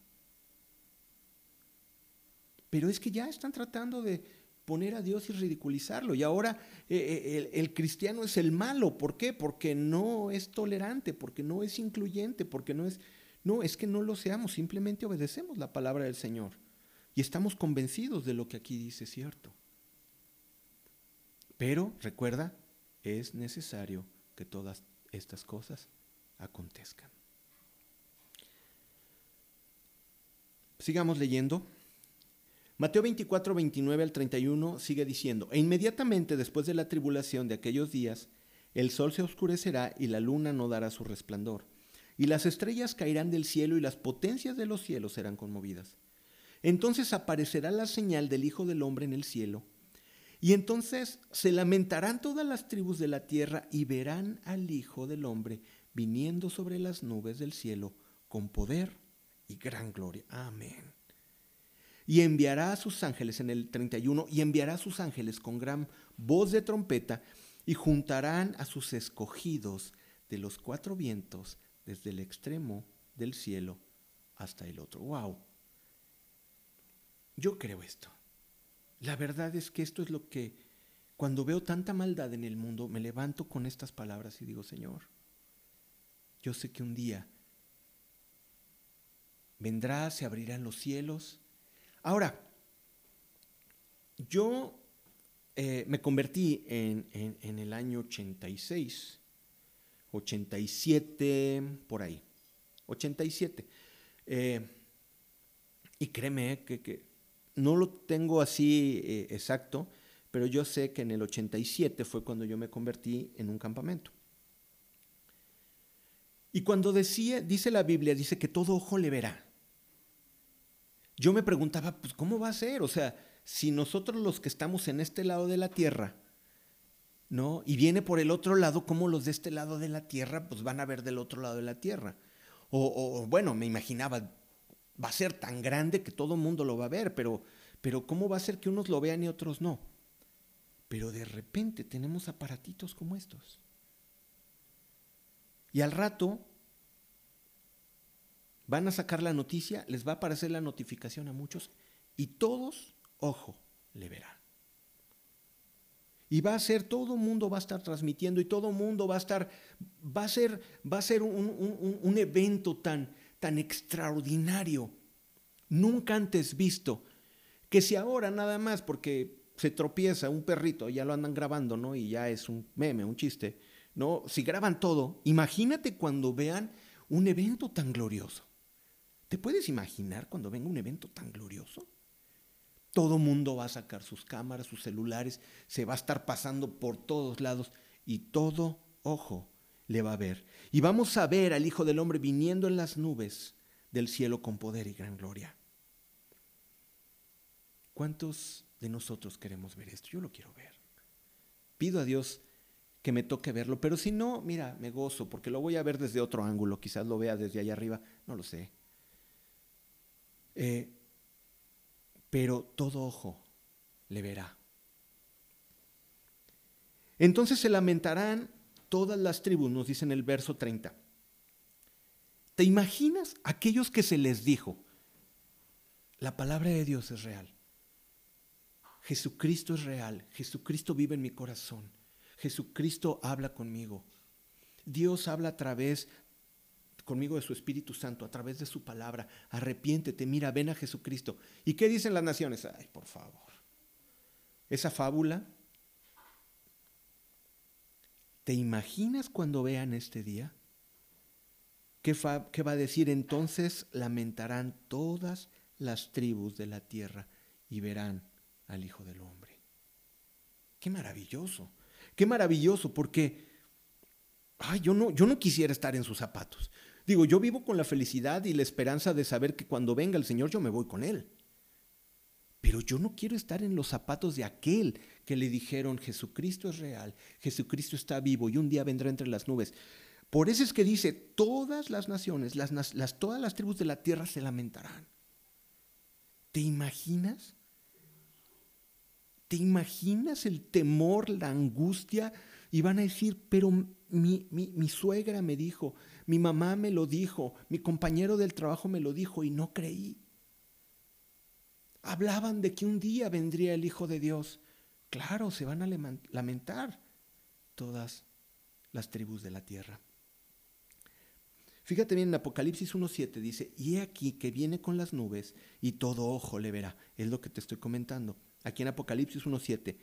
Pero es que ya están tratando de poner a Dios y ridiculizarlo. Y ahora el, cristiano es el malo. ¿Por qué? Porque no es tolerante, porque no es incluyente, porque no es... No, es que no lo seamos, simplemente obedecemos la palabra del Señor y estamos convencidos de lo que aquí dice cierto. Pero recuerda, es necesario que todas estas cosas acontezcan. Sigamos leyendo. Mateo 24, 29 al 31 sigue diciendo, e inmediatamente después de la tribulación de aquellos días, el sol se oscurecerá y la luna no dará su resplandor y las estrellas caerán del cielo y las potencias de los cielos serán conmovidas. Entonces aparecerá la señal del Hijo del Hombre en el cielo, y entonces se lamentarán todas las tribus de la tierra y verán al Hijo del Hombre viniendo sobre las nubes del cielo con poder y gran gloria. Amén. Y enviará a sus ángeles en el 31, y enviará a sus ángeles con gran voz de trompeta, y juntarán a sus escogidos de los cuatro vientos desde el extremo del cielo hasta el otro. ¡Wow! Yo creo esto. La verdad es que esto es lo que, cuando veo tanta maldad en el mundo, me levanto con estas palabras y digo, Señor, yo sé que un día vendrá, se abrirán los cielos. Ahora, yo eh, me convertí en, el año 86, 87, por ahí, 87. Eh, y créeme que, no lo tengo así eh, exacto, pero yo sé que en el 87 fue cuando yo me convertí en un campamento. Y cuando decía, dice la Biblia, dice que todo ojo le verá. Yo me preguntaba, pues, ¿cómo va a ser? O sea, si nosotros los que estamos en este lado de la tierra, ¿no? Y viene por el otro lado, ¿cómo los de este lado de la tierra, pues van a ver del otro lado de la tierra? O, bueno, me imaginaba, va a ser tan grande que todo el mundo lo va a ver, pero, pero ¿cómo va a ser que unos lo vean y otros no? Pero de repente tenemos aparatitos como estos. Y al rato van a sacar la noticia, les va a aparecer la notificación a muchos y todos ojo le verá. Y va a ser, todo el mundo va a estar transmitiendo y todo el mundo va a estar, va a ser, va a ser un, evento tan, tan extraordinario, nunca antes visto, que si ahora nada más porque se tropieza un perrito, ya lo andan grabando, ¿no? Y ya es un meme, un chiste, ¿no? Si graban todo, imagínate cuando vean un evento tan glorioso. ¿Te puedes imaginar cuando venga un evento tan glorioso? Todo mundo va a sacar sus cámaras, sus celulares, se va a estar pasando por todos lados y todo ojo le va a ver. Y vamos a ver al Hijo del Hombre viniendo en las nubes del cielo con poder y gran gloria. ¿Cuántos de nosotros queremos ver esto? Yo lo quiero ver. Pido a Dios que me toque verlo, pero si no, mira, me gozo porque lo voy a ver desde otro ángulo, quizás lo vea desde allá arriba, no lo sé. Eh, pero todo ojo le verá. Entonces se lamentarán todas las tribus, nos dice en el verso 30. ¿Te imaginas aquellos que se les dijo, la palabra de Dios es real? Jesucristo es real, Jesucristo vive en mi corazón, Jesucristo habla conmigo. Dios habla a través conmigo de su Espíritu Santo a través de su palabra. Arrepiéntete, mira, ven a Jesucristo. ¿Y qué dicen las naciones? Ay, por favor. Esa fábula. ¿Te imaginas cuando vean este día? ¿Qué, ¿Qué, va a decir? Entonces lamentarán todas las tribus de la tierra y verán al Hijo del Hombre. Qué maravilloso, qué maravilloso, porque ay, yo, no, yo no quisiera estar en sus zapatos. Digo, yo vivo con la felicidad y la esperanza de saber que cuando venga el Señor yo me voy con Él. Pero yo no quiero estar en los zapatos de aquel que le dijeron, Jesucristo es real, Jesucristo está vivo y un día vendrá entre las nubes. Por eso es que dice, todas las naciones, las, todas las tribus de la tierra se lamentarán. ¿Te imaginas? ¿Te imaginas el temor, la angustia? Y van a decir, pero mi suegra me dijo, mi mamá me lo dijo, mi compañero del trabajo me lo dijo y no creí. Hablaban de que un día vendría el Hijo de Dios. Claro, se van a lamentar todas las tribus de la tierra. Fíjate bien, en Apocalipsis 1.7 dice, y he aquí que viene con las nubes y todo ojo le verá. Es lo que te estoy comentando. Aquí en Apocalipsis 1.7.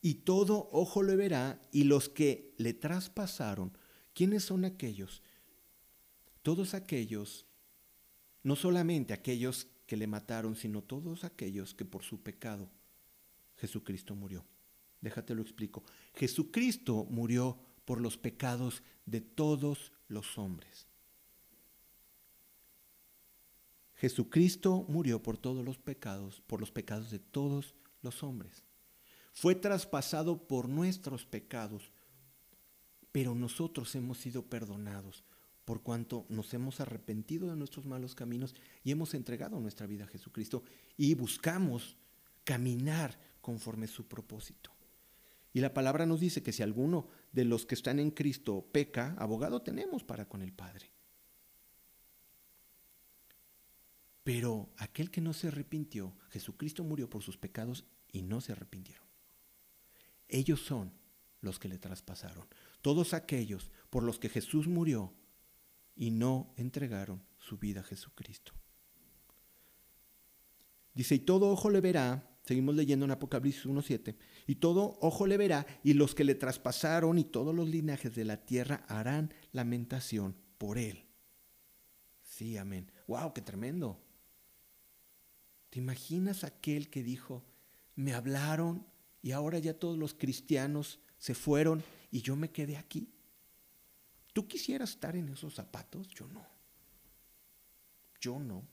Y todo ojo le verá y los que le traspasaron, ¿quiénes son aquellos? todos aquellos, no solamente aquellos que le mataron, sino todos aquellos que por su pecado Jesucristo murió. Déjate lo explico. Jesucristo murió por los pecados de todos los hombres. Jesucristo murió por todos los pecados, por los pecados de todos los hombres. Fue traspasado por nuestros pecados, pero nosotros hemos sido perdonados por cuanto nos hemos arrepentido de nuestros malos caminos y hemos entregado nuestra vida a Jesucristo y buscamos caminar conforme su propósito. Y la palabra nos dice que si alguno de los que están en Cristo peca, abogado tenemos para con el Padre. Pero aquel que no se arrepintió, Jesucristo murió por sus pecados y no se arrepintieron. Ellos son los que le traspasaron. Todos aquellos por los que Jesús murió y no entregaron su vida a Jesucristo. Dice, y todo ojo le verá seguimos leyendo en Apocalipsis 1.7, y todo ojo le verá, y los que le traspasaron y todos los linajes de la tierra harán lamentación por él. Sí, amén. ¡Wow, qué tremendo! ¿Te imaginas aquel que dijo, me hablaron y ahora ya todos los cristianos se fueron y yo me quedé aquí? ¿Tú quisieras estar en esos zapatos? Yo no. Yo no.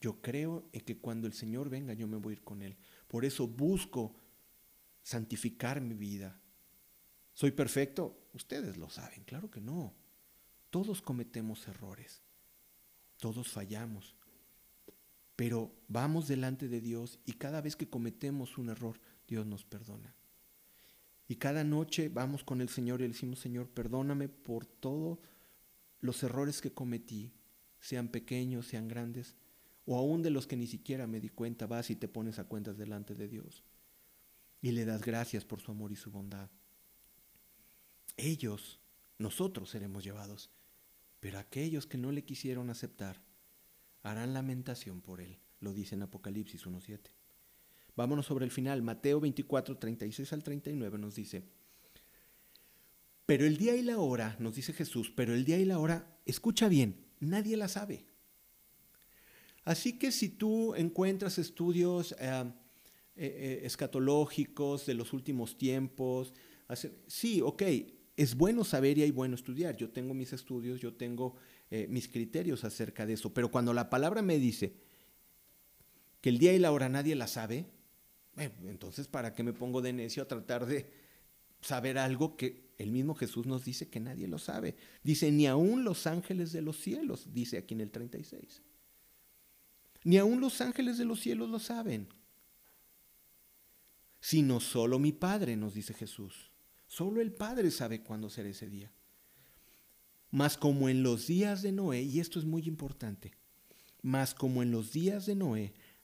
Yo creo en que cuando el Señor venga yo me voy a ir con Él. Por eso busco santificar mi vida. ¿Soy perfecto? Ustedes lo saben, claro que no. Todos cometemos errores. Todos fallamos. Pero vamos delante de Dios y cada vez que cometemos un error, Dios nos perdona. Y cada noche vamos con el Señor y le decimos, Señor, perdóname por todos los errores que cometí, sean pequeños, sean grandes o aún de los que ni siquiera me di cuenta, vas y te pones a cuentas delante de Dios y le das gracias por su amor y su bondad. Ellos, nosotros seremos llevados, pero aquellos que no le quisieron aceptar harán lamentación por él, lo dice en Apocalipsis 1.7. Vámonos sobre el final, Mateo 24, 36 al 39 nos dice, pero el día y la hora, nos dice Jesús, pero el día y la hora, escucha bien, nadie la sabe Así que si tú encuentras estudios eh, eh, eh, escatológicos de los últimos tiempos, sí, ok, es bueno saber y hay bueno estudiar. Yo tengo mis estudios, yo tengo mis criterios acerca de eso, pero cuando la palabra me dice que el día y la hora nadie la sabe, entonces ¿para qué me pongo de necio a tratar de saber algo que el mismo Jesús nos dice que nadie lo sabe? Dice, ni aún los ángeles de los cielos, dice aquí en el 36. Ni aun los ángeles de los cielos lo saben, sino solo mi Padre, nos dice Jesús. Solo el Padre sabe cuándo será ese día. Mas como en los días de Noé, y esto es muy importante, mas como en los días de Noé,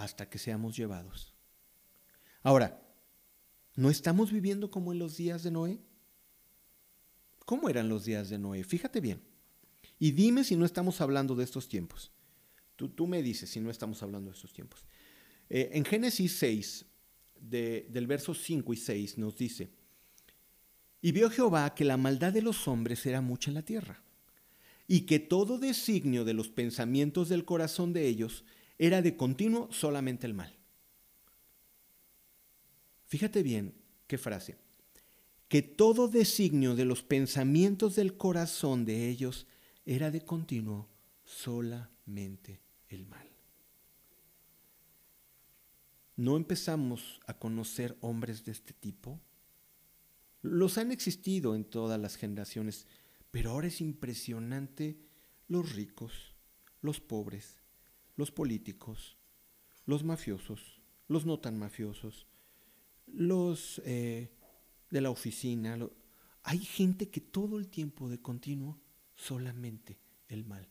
hasta que seamos llevados. Ahora, ¿no estamos viviendo como en los días de Noé? ¿Cómo eran los días de Noé? Fíjate bien. Y dime si no estamos hablando de estos tiempos. Tú, me dices si no estamos hablando de estos tiempos. Eh, en Génesis 6, del verso 5 y 6, nos dice, y vio Jehová que la maldad de los hombres era mucha en la tierra, y que todo designio de los pensamientos del corazón de ellos era de continuo solamente el mal. Fíjate bien qué frase. Que todo designio de los pensamientos del corazón de ellos era de continuo solamente el mal. ¿No empezamos a conocer hombres de este tipo? Los han existido en todas las generaciones, pero ahora es impresionante los ricos, los pobres, los políticos, los mafiosos, los no tan mafiosos, los eh, de la oficina. Hay gente que todo el tiempo de continuo solamente el mal.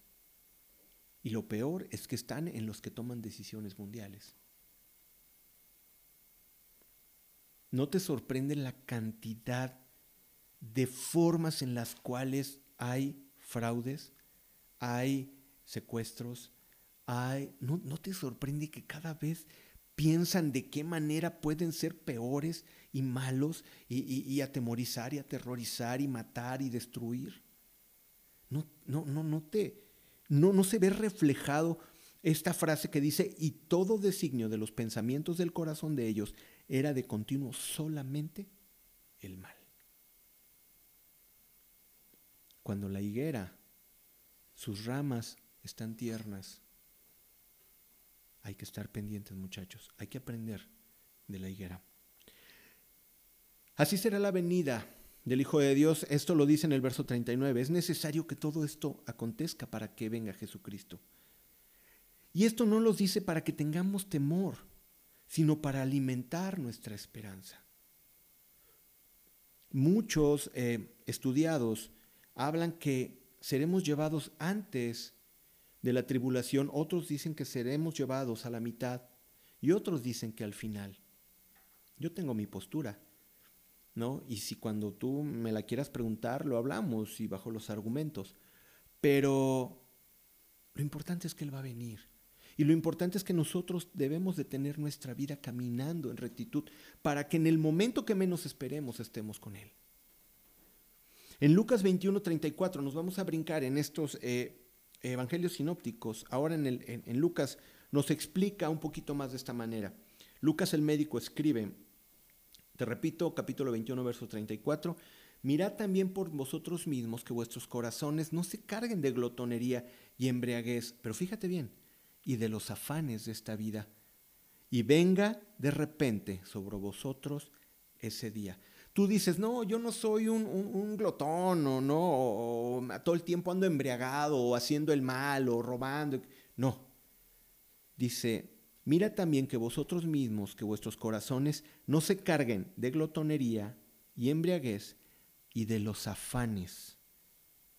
Y lo peor es que están en los que toman decisiones mundiales. ¿No te sorprende la cantidad de formas en las cuales hay fraudes, hay secuestros, hay... ¿No, te sorprende que cada vez piensan de qué manera pueden ser peores y malos y, y atemorizar y aterrorizar y matar y destruir? No, no, no, no te no, no se ve reflejado esta frase que dice, y todo designio de los pensamientos del corazón de ellos era de continuo solamente el mal. Cuando la higuera, sus ramas están tiernas, hay que estar pendientes muchachos, hay que aprender de la higuera. Así será la venida del Hijo de Dios, esto lo dice en el verso 39, es necesario que todo esto acontezca para que venga Jesucristo. Y esto no los dice para que tengamos temor, sino para alimentar nuestra esperanza. Muchos eh, estudiados hablan que seremos llevados antes de la tribulación, otros dicen que seremos llevados a la mitad y otros dicen que al final. Yo tengo mi postura, ¿no? Y si cuando tú me la quieras preguntar, lo hablamos y bajo los argumentos. Pero lo importante es que Él va a venir. Y lo importante es que nosotros debemos de tener nuestra vida caminando en rectitud para que en el momento que menos esperemos estemos con Él. En Lucas 21, 34 nos vamos a brincar en estos eh, evangelios sinópticos. Ahora en, el, en Lucas nos explica un poquito más de esta manera. Lucas el médico escribe, te repito, capítulo 21, verso 34, mirad también por vosotros mismos que vuestros corazones no se carguen de glotonería y embriaguez, pero fíjate bien, y de los afanes de esta vida, y venga de repente sobre vosotros ese día. Tú dices, no, yo no soy un, glotón, o no, o, todo el tiempo ando embriagado, o haciendo el mal, o robando. No. Dice, mira también que vosotros mismos, que vuestros corazones no se carguen de glotonería y embriaguez y de los afanes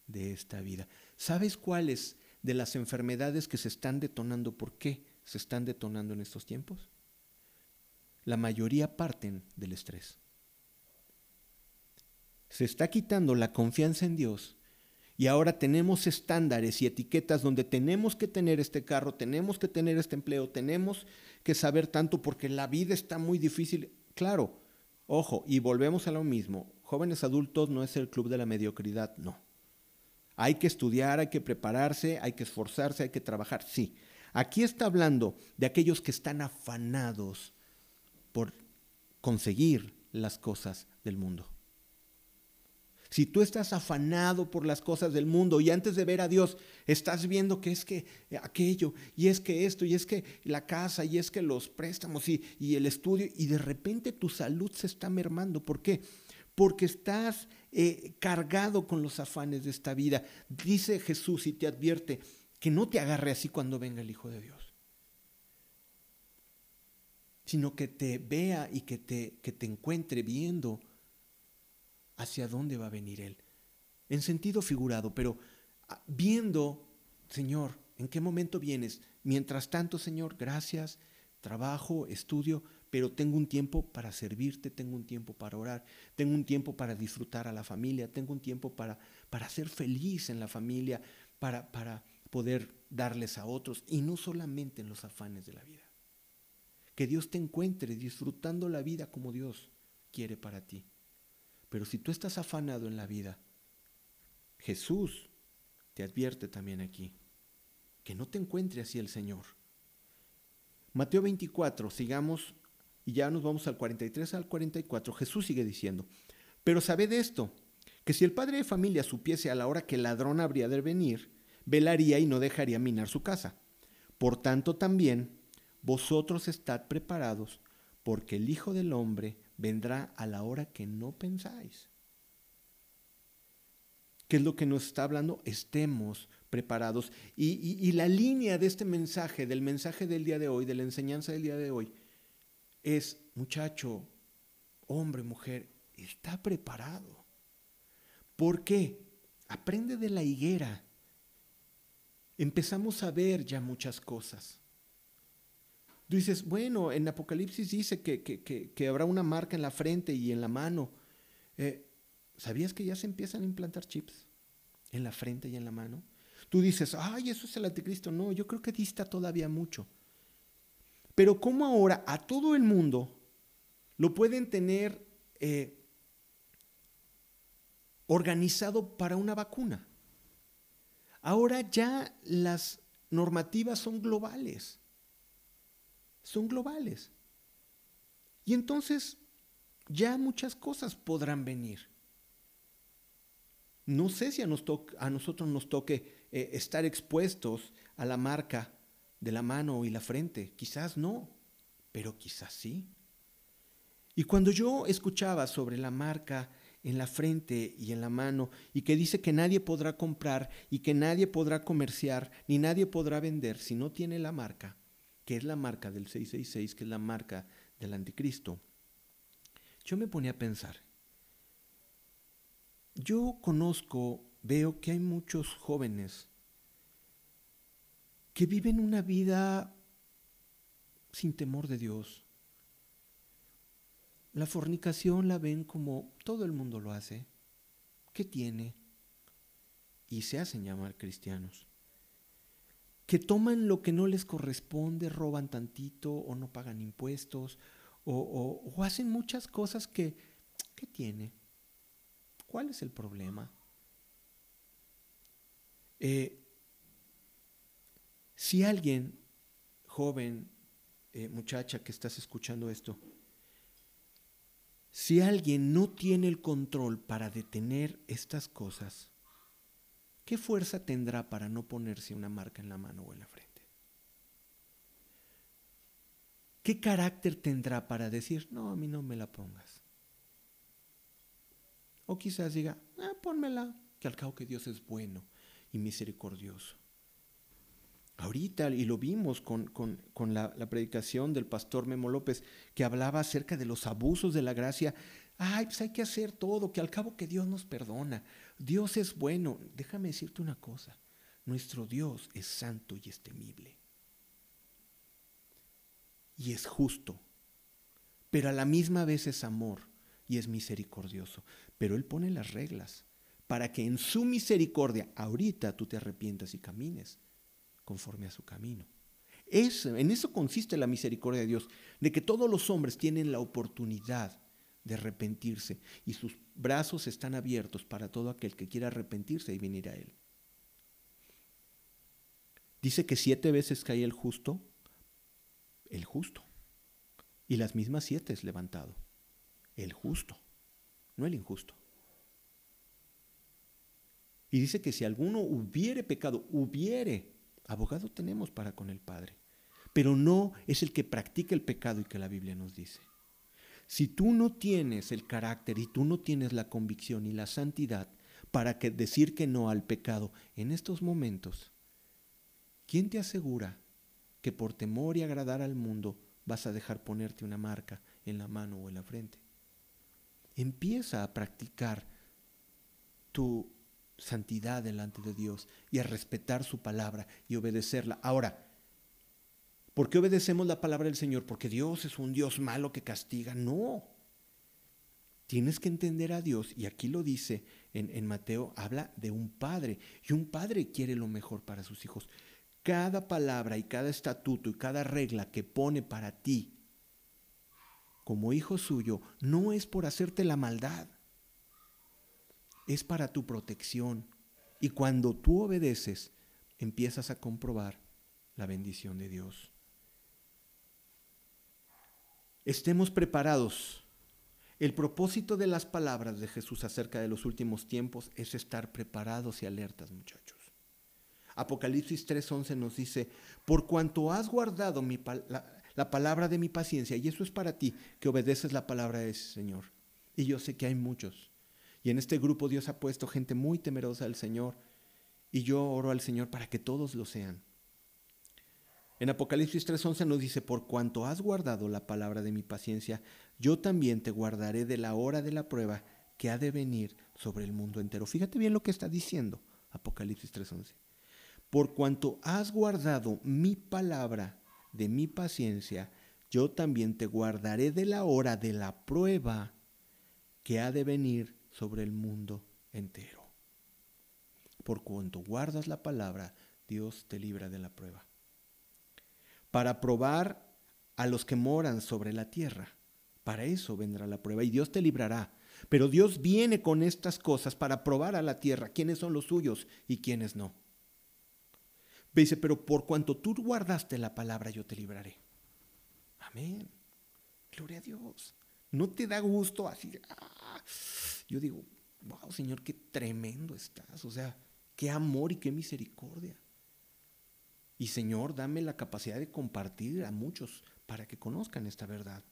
de esta vida. ¿Sabes cuáles de las enfermedades que se están detonando, por qué se están detonando en estos tiempos? La mayoría parten del estrés. Se está quitando la confianza en Dios y ahora tenemos estándares y etiquetas donde tenemos que tener este carro, tenemos que tener este empleo, tenemos que saber tanto porque la vida está muy difícil. Claro, ojo, y volvemos a lo mismo, jóvenes adultos no es el club de la mediocridad, no. Hay que estudiar, hay que prepararse, hay que esforzarse, hay que trabajar, sí. Aquí está hablando de aquellos que están afanados por conseguir las cosas del mundo. Si tú estás afanado por las cosas del mundo y antes de ver a Dios estás viendo que es que aquello, y es que esto, y es que la casa, y es que los préstamos y, y el estudio, y de repente tu salud se está mermando. ¿Por qué? porque estás eh, cargado con los afanes de esta vida. Dice Jesús y te advierte que no te agarre así cuando venga el Hijo de Dios, sino que te vea y que te, que te encuentre viendo hacia dónde va a venir Él. En sentido figurado, pero ah, viendo, Señor, ¿en qué momento vienes? Mientras tanto, Señor, gracias, trabajo, estudio, pero tengo un tiempo para servirte, tengo un tiempo para orar, tengo un tiempo para disfrutar a la familia, tengo un tiempo para, para ser feliz en la familia, para, para poder darles a otros y no solamente en los afanes de la vida. Que Dios te encuentre disfrutando la vida como Dios quiere para ti. Pero si tú estás afanado en la vida, Jesús te advierte también aquí que no te encuentre así el Señor. Mateo 24, sigamos y ya nos vamos al 43 al 44, Jesús sigue diciendo, pero sabed esto, que si el padre de familia supiese a la hora que el ladrón habría de venir, velaría y no dejaría minar su casa. Por tanto también, vosotros estad preparados, porque el Hijo del Hombre vendrá a la hora que no pensáis. ¿Qué es lo que nos está hablando? Estemos preparados. Y, y, la línea de este mensaje, del mensaje del día de hoy, de la enseñanza del día de hoy, es, muchacho, hombre, mujer, está preparado. ¿Por qué? Aprende de la higuera. Empezamos a ver ya muchas cosas. Tú dices, bueno, en Apocalipsis dice que, que, habrá una marca en la frente y en la mano. Eh, ¿Sabías que ya se empiezan a implantar chips en la frente y en la mano? Tú dices, ay, eso es el anticristo. No, yo creo que dista todavía mucho. Pero ¿cómo ahora a todo el mundo lo pueden tener eh, organizado para una vacuna? Ahora ya las normativas son globales. Son globales. Y entonces ya muchas cosas podrán venir. No sé si a, nosotros nos toque eh, estar expuestos a la marca de la mano y la frente. Quizás no, pero quizás sí. Y cuando yo escuchaba sobre la marca en la frente y en la mano y que dice que nadie podrá comprar y que nadie podrá comerciar ni nadie podrá vender si no tiene la marca, que es la marca del 666, que es la marca del anticristo, yo me ponía a pensar, yo conozco, veo que hay muchos jóvenes que viven una vida sin temor de Dios. La fornicación la ven como todo el mundo lo hace. ¿Qué tiene? Y se hacen llamar cristianos. Que toman lo que no les corresponde, roban tantito o no pagan impuestos o, hacen muchas cosas que, ¿qué tiene? ¿Cuál es el problema? Eh, si alguien, joven, eh, muchacha que estás escuchando esto, si alguien no tiene el control para detener estas cosas, ¿qué fuerza tendrá para no ponerse una marca en la mano o en la frente? ¿Qué carácter tendrá para decir, no, a mí no me la pongas? O quizás diga, ah, pónmela, que al cabo que Dios es bueno y misericordioso. Ahorita, y lo vimos con, la, la, predicación del pastor Memo López, que hablaba acerca de los abusos de la gracia. Ay, pues hay que hacer todo, que al cabo que Dios nos perdona. Dios es bueno. Déjame decirte una cosa. Nuestro Dios es santo y es temible. Y es justo. Pero a la misma vez es amor y es misericordioso. Pero Él pone las reglas para que en su misericordia ahorita tú te arrepientas y camines conforme a su camino. Es, en eso consiste la misericordia de Dios, de que todos los hombres tienen la oportunidad de arrepentirse y sus brazos están abiertos para todo aquel que quiera arrepentirse y venir a Él. Dice que siete veces cae el justo, el justo, y las mismas siete es levantado, el justo, no el injusto. Y dice que si alguno hubiere pecado, hubiere Abogado tenemos para con el Padre, pero no es el que practica el pecado y que la Biblia nos dice. Si tú no tienes el carácter y tú no tienes la convicción y la santidad para que decir que no al pecado en estos momentos, ¿quién te asegura que por temor y agradar al mundo vas a dejar ponerte una marca en la mano o en la frente? Empieza a practicar tu santidad delante de Dios y a respetar su palabra y obedecerla. Ahora, ¿por qué obedecemos la palabra del Señor? Porque Dios es un Dios malo que castiga. No. Tienes que entender a Dios, y aquí lo dice en, Mateo, habla de un padre, y un padre quiere lo mejor para sus hijos. Cada palabra y cada estatuto y cada regla que pone para ti como hijo suyo no es por hacerte la maldad es para tu protección. Y cuando tú obedeces, empiezas a comprobar la bendición de Dios. Estemos preparados. El propósito de las palabras de Jesús acerca de los últimos tiempos es estar preparados y alertas, muchachos. Apocalipsis 3:11 nos dice, por cuanto has guardado la, la palabra de mi paciencia, y eso es para ti, que obedeces la palabra de ese Señor. Y yo sé que hay muchos y en este grupo Dios ha puesto gente muy temerosa del Señor. Y yo oro al Señor para que todos lo sean. En Apocalipsis 3:11 nos dice, por cuanto has guardado la palabra de mi paciencia, yo también te guardaré de la hora de la prueba que ha de venir sobre el mundo entero. Fíjate bien lo que está diciendo Apocalipsis 3:11. Por cuanto has guardado mi palabra de mi paciencia, yo también te guardaré de la hora de la prueba que ha de venir sobre el mundo entero. Por cuanto guardas la palabra, Dios te libra de la prueba. Para probar a los que moran sobre la tierra. Para eso vendrá la prueba y Dios te librará. Pero Dios viene con estas cosas para probar a la tierra quiénes son los suyos y quiénes no. Dice, pero por cuanto tú guardaste la palabra, yo te libraré. Amén. Gloria a Dios. No te da gusto así. Ah, yo digo, wow, Señor, qué tremendo estás. O sea, qué amor y qué misericordia. Y Señor, dame la capacidad de compartir a muchos para que conozcan esta verdad.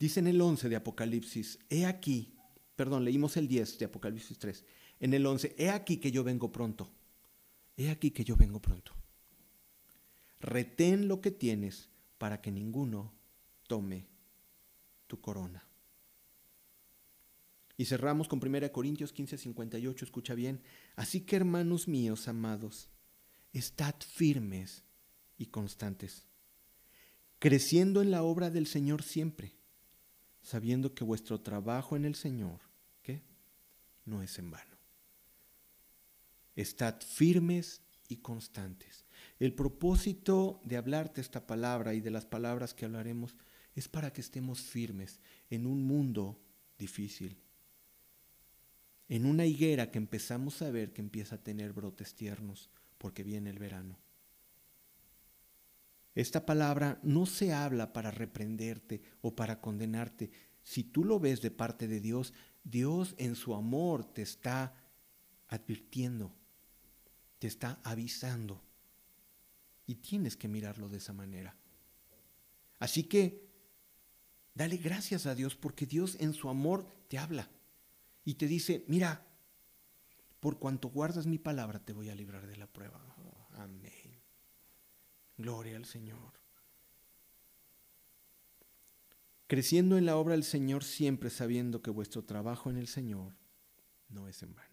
Dice en el 11 de Apocalipsis, he aquí, perdón, leímos el 10 de Apocalipsis 3, en el 11, he aquí que yo vengo pronto, he aquí que yo vengo pronto. retén lo que tienes para que ninguno tome tu corona. Y cerramos con 1 Corintios 15, 58, escucha bien. Así que hermanos míos, amados, estad firmes y constantes, creciendo en la obra del Señor siempre, sabiendo que vuestro trabajo en el Señor. No es en vano. Estad firmes y constantes. El propósito de hablarte esta palabra y de las palabras que hablaremos es para que estemos firmes en un mundo difícil en una higuera que empezamos a ver que empieza a tener brotes tiernos porque viene el verano. Esta palabra no se habla para reprenderte o para condenarte. Si tú lo ves de parte de Dios, Dios en su amor te está advirtiendo, te está avisando. Y tienes que mirarlo de esa manera. Así que dale gracias a Dios porque Dios en su amor te habla y te dice, mira, por cuanto guardas mi palabra te voy a librar de la prueba. Oh, amén. Gloria al Señor. Creciendo en la obra del Señor siempre sabiendo que vuestro trabajo en el Señor no es en vano.